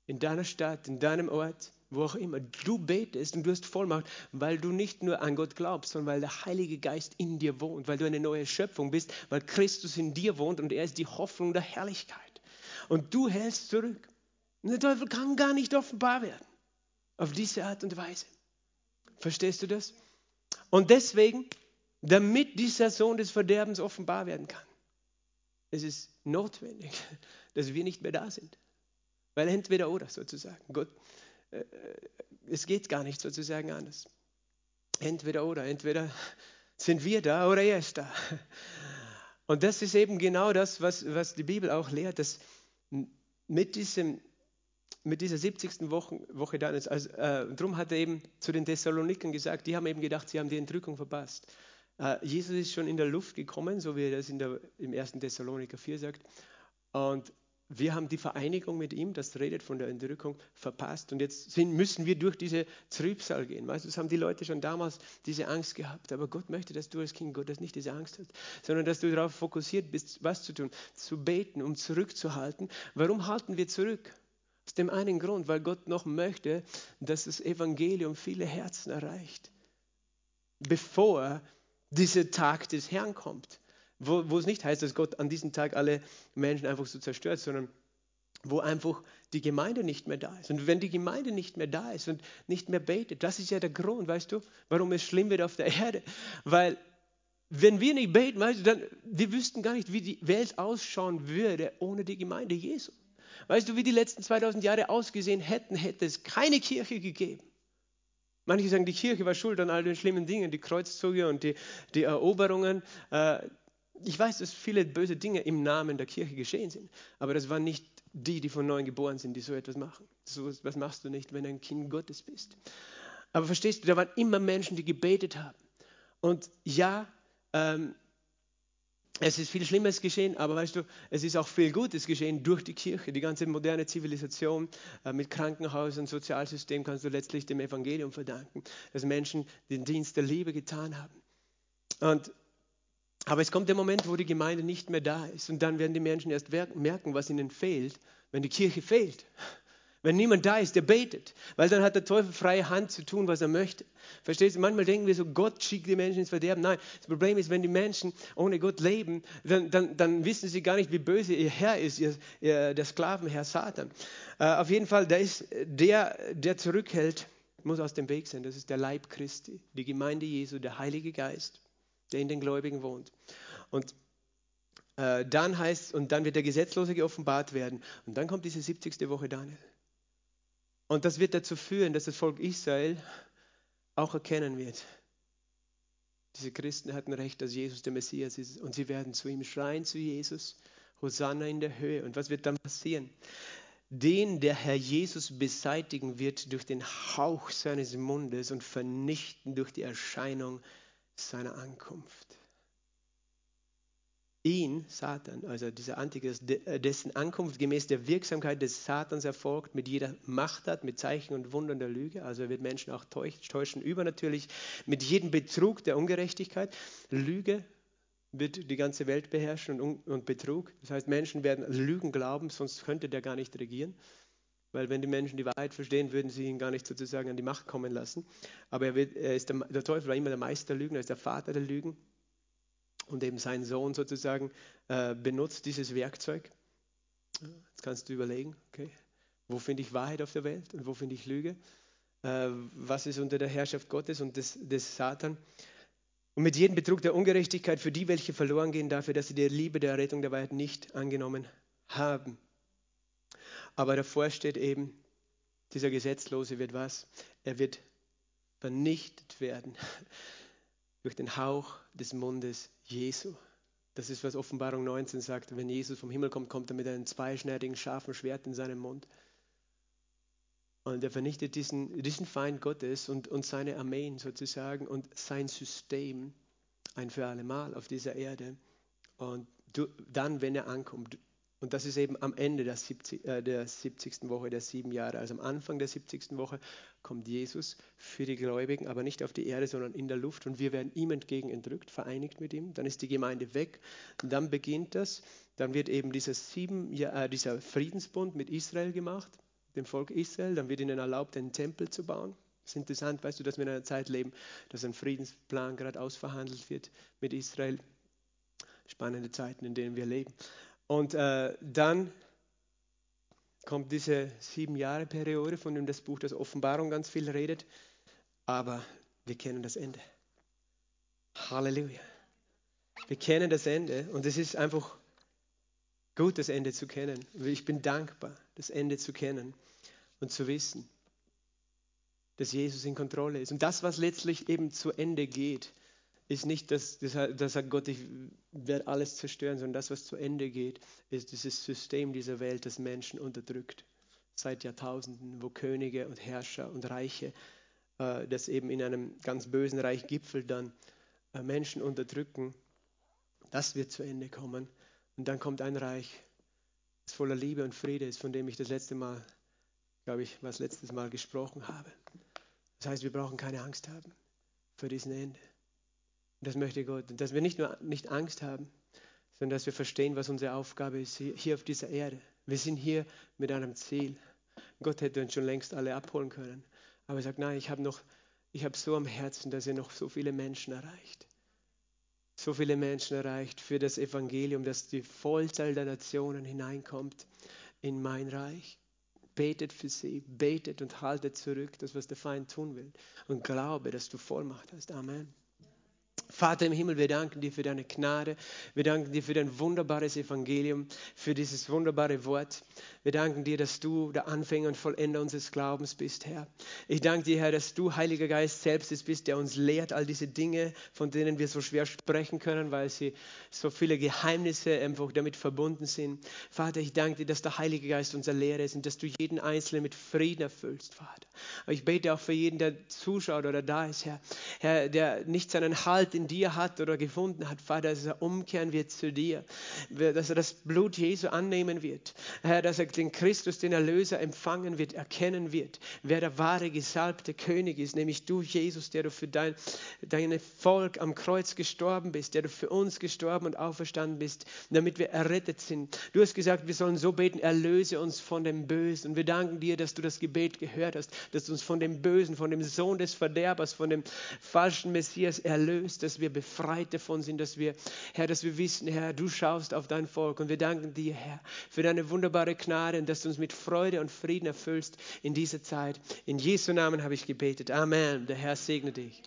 In deiner Stadt, in deinem Ort, wo auch immer. Du betest und du hast Vollmacht, weil du nicht nur an Gott glaubst, sondern weil der Heilige Geist in dir wohnt, weil du eine neue Schöpfung bist, weil Christus in dir wohnt und er ist die Hoffnung der Herrlichkeit. Und du hältst zurück. Und der Teufel kann gar nicht offenbar werden. Auf diese Art und Weise. Verstehst du das? Und deswegen damit dieser Sohn des Verderbens offenbar werden kann. Es ist notwendig, dass wir nicht mehr da sind. Weil entweder oder sozusagen. Gott, äh, es geht gar nicht sozusagen anders. Entweder oder. Entweder sind wir da oder er ist da. Und das ist eben genau das, was, was die Bibel auch lehrt, dass mit, diesem, mit dieser 70. Woche, Woche dann. Also, äh, darum hat er eben zu den Thessaloniken gesagt, die haben eben gedacht, sie haben die Entrückung verpasst. Äh, Jesus ist schon in der Luft gekommen, so wie er das der, im 1. Thessaloniker 4 sagt. Und wir haben die Vereinigung mit ihm, das redet von der Entrückung, verpasst. Und jetzt sind, müssen wir durch diese Trübsal gehen. Weißt du, das haben die Leute schon damals diese Angst gehabt. Aber Gott möchte, dass du als Kind Gottes nicht diese Angst hast, sondern dass du darauf fokussiert bist, was zu tun, zu beten, um zurückzuhalten. Warum halten wir zurück? Aus dem einen Grund, weil Gott noch möchte, dass das Evangelium viele Herzen erreicht, bevor dieser Tag des Herrn kommt. Wo, wo es nicht heißt, dass Gott an diesem Tag alle Menschen einfach so zerstört, sondern wo einfach die Gemeinde nicht mehr da ist. Und wenn die Gemeinde nicht mehr da ist und nicht mehr betet, das ist ja der Grund, weißt du, warum es schlimm wird auf der Erde. Weil wenn wir nicht beten, weißt du, dann, wir wüssten gar nicht, wie die Welt ausschauen würde ohne die Gemeinde Jesu. Weißt du, wie die letzten 2000 Jahre ausgesehen hätten, hätte es keine Kirche gegeben. Manche sagen, die Kirche war schuld an all den schlimmen Dingen, die Kreuzzüge und die, die Eroberungen. Äh, ich weiß, dass viele böse Dinge im Namen der Kirche geschehen sind, aber das waren nicht die, die von neuem geboren sind, die so etwas machen. So was machst du nicht, wenn du ein Kind Gottes bist. Aber verstehst du, da waren immer Menschen, die gebetet haben. Und ja, ähm, es ist viel Schlimmes geschehen, aber weißt du, es ist auch viel Gutes geschehen durch die Kirche. Die ganze moderne Zivilisation äh, mit Krankenhäusern, Sozialsystem kannst du letztlich dem Evangelium verdanken, dass Menschen den Dienst der Liebe getan haben. Und, aber es kommt der Moment, wo die Gemeinde nicht mehr da ist und dann werden die Menschen erst merken, was ihnen fehlt, wenn die Kirche fehlt. Wenn niemand da ist, der betet, weil dann hat der Teufel freie Hand zu tun, was er möchte. Verstehst du? Manchmal denken wir so, Gott schickt die Menschen ins Verderben. Nein, das Problem ist, wenn die Menschen ohne Gott leben, dann, dann, dann wissen sie gar nicht, wie böse ihr Herr ist, ihr, ihr, der Sklavenherr Satan. Äh, auf jeden Fall, da ist der, der zurückhält, muss aus dem Weg sein. Das ist der Leib Christi, die Gemeinde Jesu, der Heilige Geist, der in den Gläubigen wohnt. Und äh, dann heißt und dann wird der Gesetzlose geoffenbart werden. Und dann kommt diese 70. Woche Daniel. Und das wird dazu führen, dass das Volk Israel auch erkennen wird. Diese Christen hatten recht, dass Jesus der Messias ist. Und sie werden zu ihm schreien, zu Jesus, Hosanna in der Höhe. Und was wird dann passieren? Den der Herr Jesus beseitigen wird durch den Hauch seines Mundes und vernichten durch die Erscheinung seiner Ankunft ihn, Satan, also dieser Antichrist, äh, dessen Ankunft gemäß der Wirksamkeit des Satans erfolgt, mit jeder Macht hat, mit Zeichen und Wundern der Lüge, also er wird Menschen auch täuschen, übernatürlich, mit jedem Betrug der Ungerechtigkeit. Lüge wird die ganze Welt beherrschen und, und Betrug. Das heißt, Menschen werden Lügen glauben, sonst könnte der gar nicht regieren. Weil wenn die Menschen die Wahrheit verstehen, würden sie ihn gar nicht sozusagen an die Macht kommen lassen. Aber er, wird, er ist der, der Teufel war immer der Meister der Lügen, er ist der Vater der Lügen und eben sein Sohn sozusagen äh, benutzt dieses Werkzeug. Jetzt kannst du überlegen, okay, wo finde ich Wahrheit auf der Welt und wo finde ich Lüge? Äh, was ist unter der Herrschaft Gottes und des, des Satan? Und mit jedem Betrug der Ungerechtigkeit für die, welche verloren gehen, dafür, dass sie die Liebe der Rettung der Wahrheit nicht angenommen haben. Aber davor steht eben, dieser Gesetzlose wird was? Er wird vernichtet werden durch den Hauch des Mundes Jesu. Das ist, was Offenbarung 19 sagt. Wenn Jesus vom Himmel kommt, kommt er mit einem zweischneidigen, scharfen Schwert in seinem Mund. Und er vernichtet diesen, diesen Feind Gottes und, und seine Armeen sozusagen und sein System ein für alle Mal auf dieser Erde. Und du, dann, wenn er ankommt, und das ist eben am Ende der 70, äh, der 70. Woche der sieben Jahre. Also am Anfang der 70. Woche kommt Jesus für die Gläubigen, aber nicht auf die Erde, sondern in der Luft. Und wir werden ihm entgegen entrückt, vereinigt mit ihm. Dann ist die Gemeinde weg. Und dann beginnt das. Dann wird eben dieser, sieben, äh, dieser Friedensbund mit Israel gemacht, dem Volk Israel. Dann wird ihnen erlaubt, einen Tempel zu bauen. Das ist interessant, weißt du, dass wir in einer Zeit leben, dass ein Friedensplan gerade ausverhandelt wird mit Israel. Spannende Zeiten, in denen wir leben. Und äh, dann kommt diese sieben Jahre Periode, von dem das Buch der Offenbarung ganz viel redet. Aber wir kennen das Ende. Halleluja. Wir kennen das Ende und es ist einfach gut, das Ende zu kennen. Ich bin dankbar, das Ende zu kennen und zu wissen, dass Jesus in Kontrolle ist. Und das, was letztlich eben zu Ende geht, ist nicht, dass, dass sagt Gott, ich werde alles zerstören, sondern das, was zu Ende geht, ist dieses System dieser Welt, das Menschen unterdrückt. Seit Jahrtausenden, wo Könige und Herrscher und Reiche, äh, das eben in einem ganz bösen Reich gipfelt, dann äh, Menschen unterdrücken. Das wird zu Ende kommen. Und dann kommt ein Reich, das voller Liebe und Friede ist, von dem ich das letzte Mal, glaube ich, was letztes Mal gesprochen habe. Das heißt, wir brauchen keine Angst haben vor diesem Ende. Das möchte Gott. dass wir nicht nur nicht Angst haben, sondern dass wir verstehen, was unsere Aufgabe ist hier auf dieser Erde. Wir sind hier mit einem Ziel. Gott hätte uns schon längst alle abholen können. Aber er sagt, nein, ich habe noch, ich habe so am Herzen, dass er noch so viele Menschen erreicht. So viele Menschen erreicht für das Evangelium, dass die Vollzahl der Nationen hineinkommt in mein Reich. Betet für sie, betet und haltet zurück, das, was der Feind tun will. Und glaube, dass du Vollmacht hast. Amen. Vater im Himmel, wir danken dir für deine Gnade. Wir danken dir für dein wunderbares Evangelium, für dieses wunderbare Wort. Wir danken dir, dass du der Anfänger und Vollender unseres Glaubens bist, Herr. Ich danke dir, Herr, dass du, Heiliger Geist, selbst bist, der uns lehrt, all diese Dinge, von denen wir so schwer sprechen können, weil sie so viele Geheimnisse einfach damit verbunden sind. Vater, ich danke dir, dass der Heilige Geist unser Lehrer ist und dass du jeden Einzelnen mit Frieden erfüllst, Vater. Aber ich bete auch für jeden, der zuschaut oder da ist, Herr, Herr der nicht seinen Halt in dir hat oder gefunden hat, Vater, dass er umkehren wird zu dir, dass er das Blut Jesu annehmen wird, Herr, dass er den Christus, den Erlöser empfangen wird, erkennen wird, wer der wahre gesalbte König ist, nämlich du, Jesus, der du für dein, dein Volk am Kreuz gestorben bist, der du für uns gestorben und auferstanden bist, damit wir errettet sind. Du hast gesagt, wir sollen so beten, erlöse uns von dem Bösen. Und wir danken dir, dass du das Gebet gehört hast, dass du uns von dem Bösen, von dem Sohn des Verderbers, von dem falschen Messias erlöst, dass wir befreit davon sind, dass wir, Herr, dass wir wissen, Herr, du schaust auf dein Volk. Und wir danken dir, Herr, für deine wunderbare Gnade und dass du uns mit Freude und Frieden erfüllst in dieser Zeit. In Jesu Namen habe ich gebetet. Amen. Der Herr segne dich.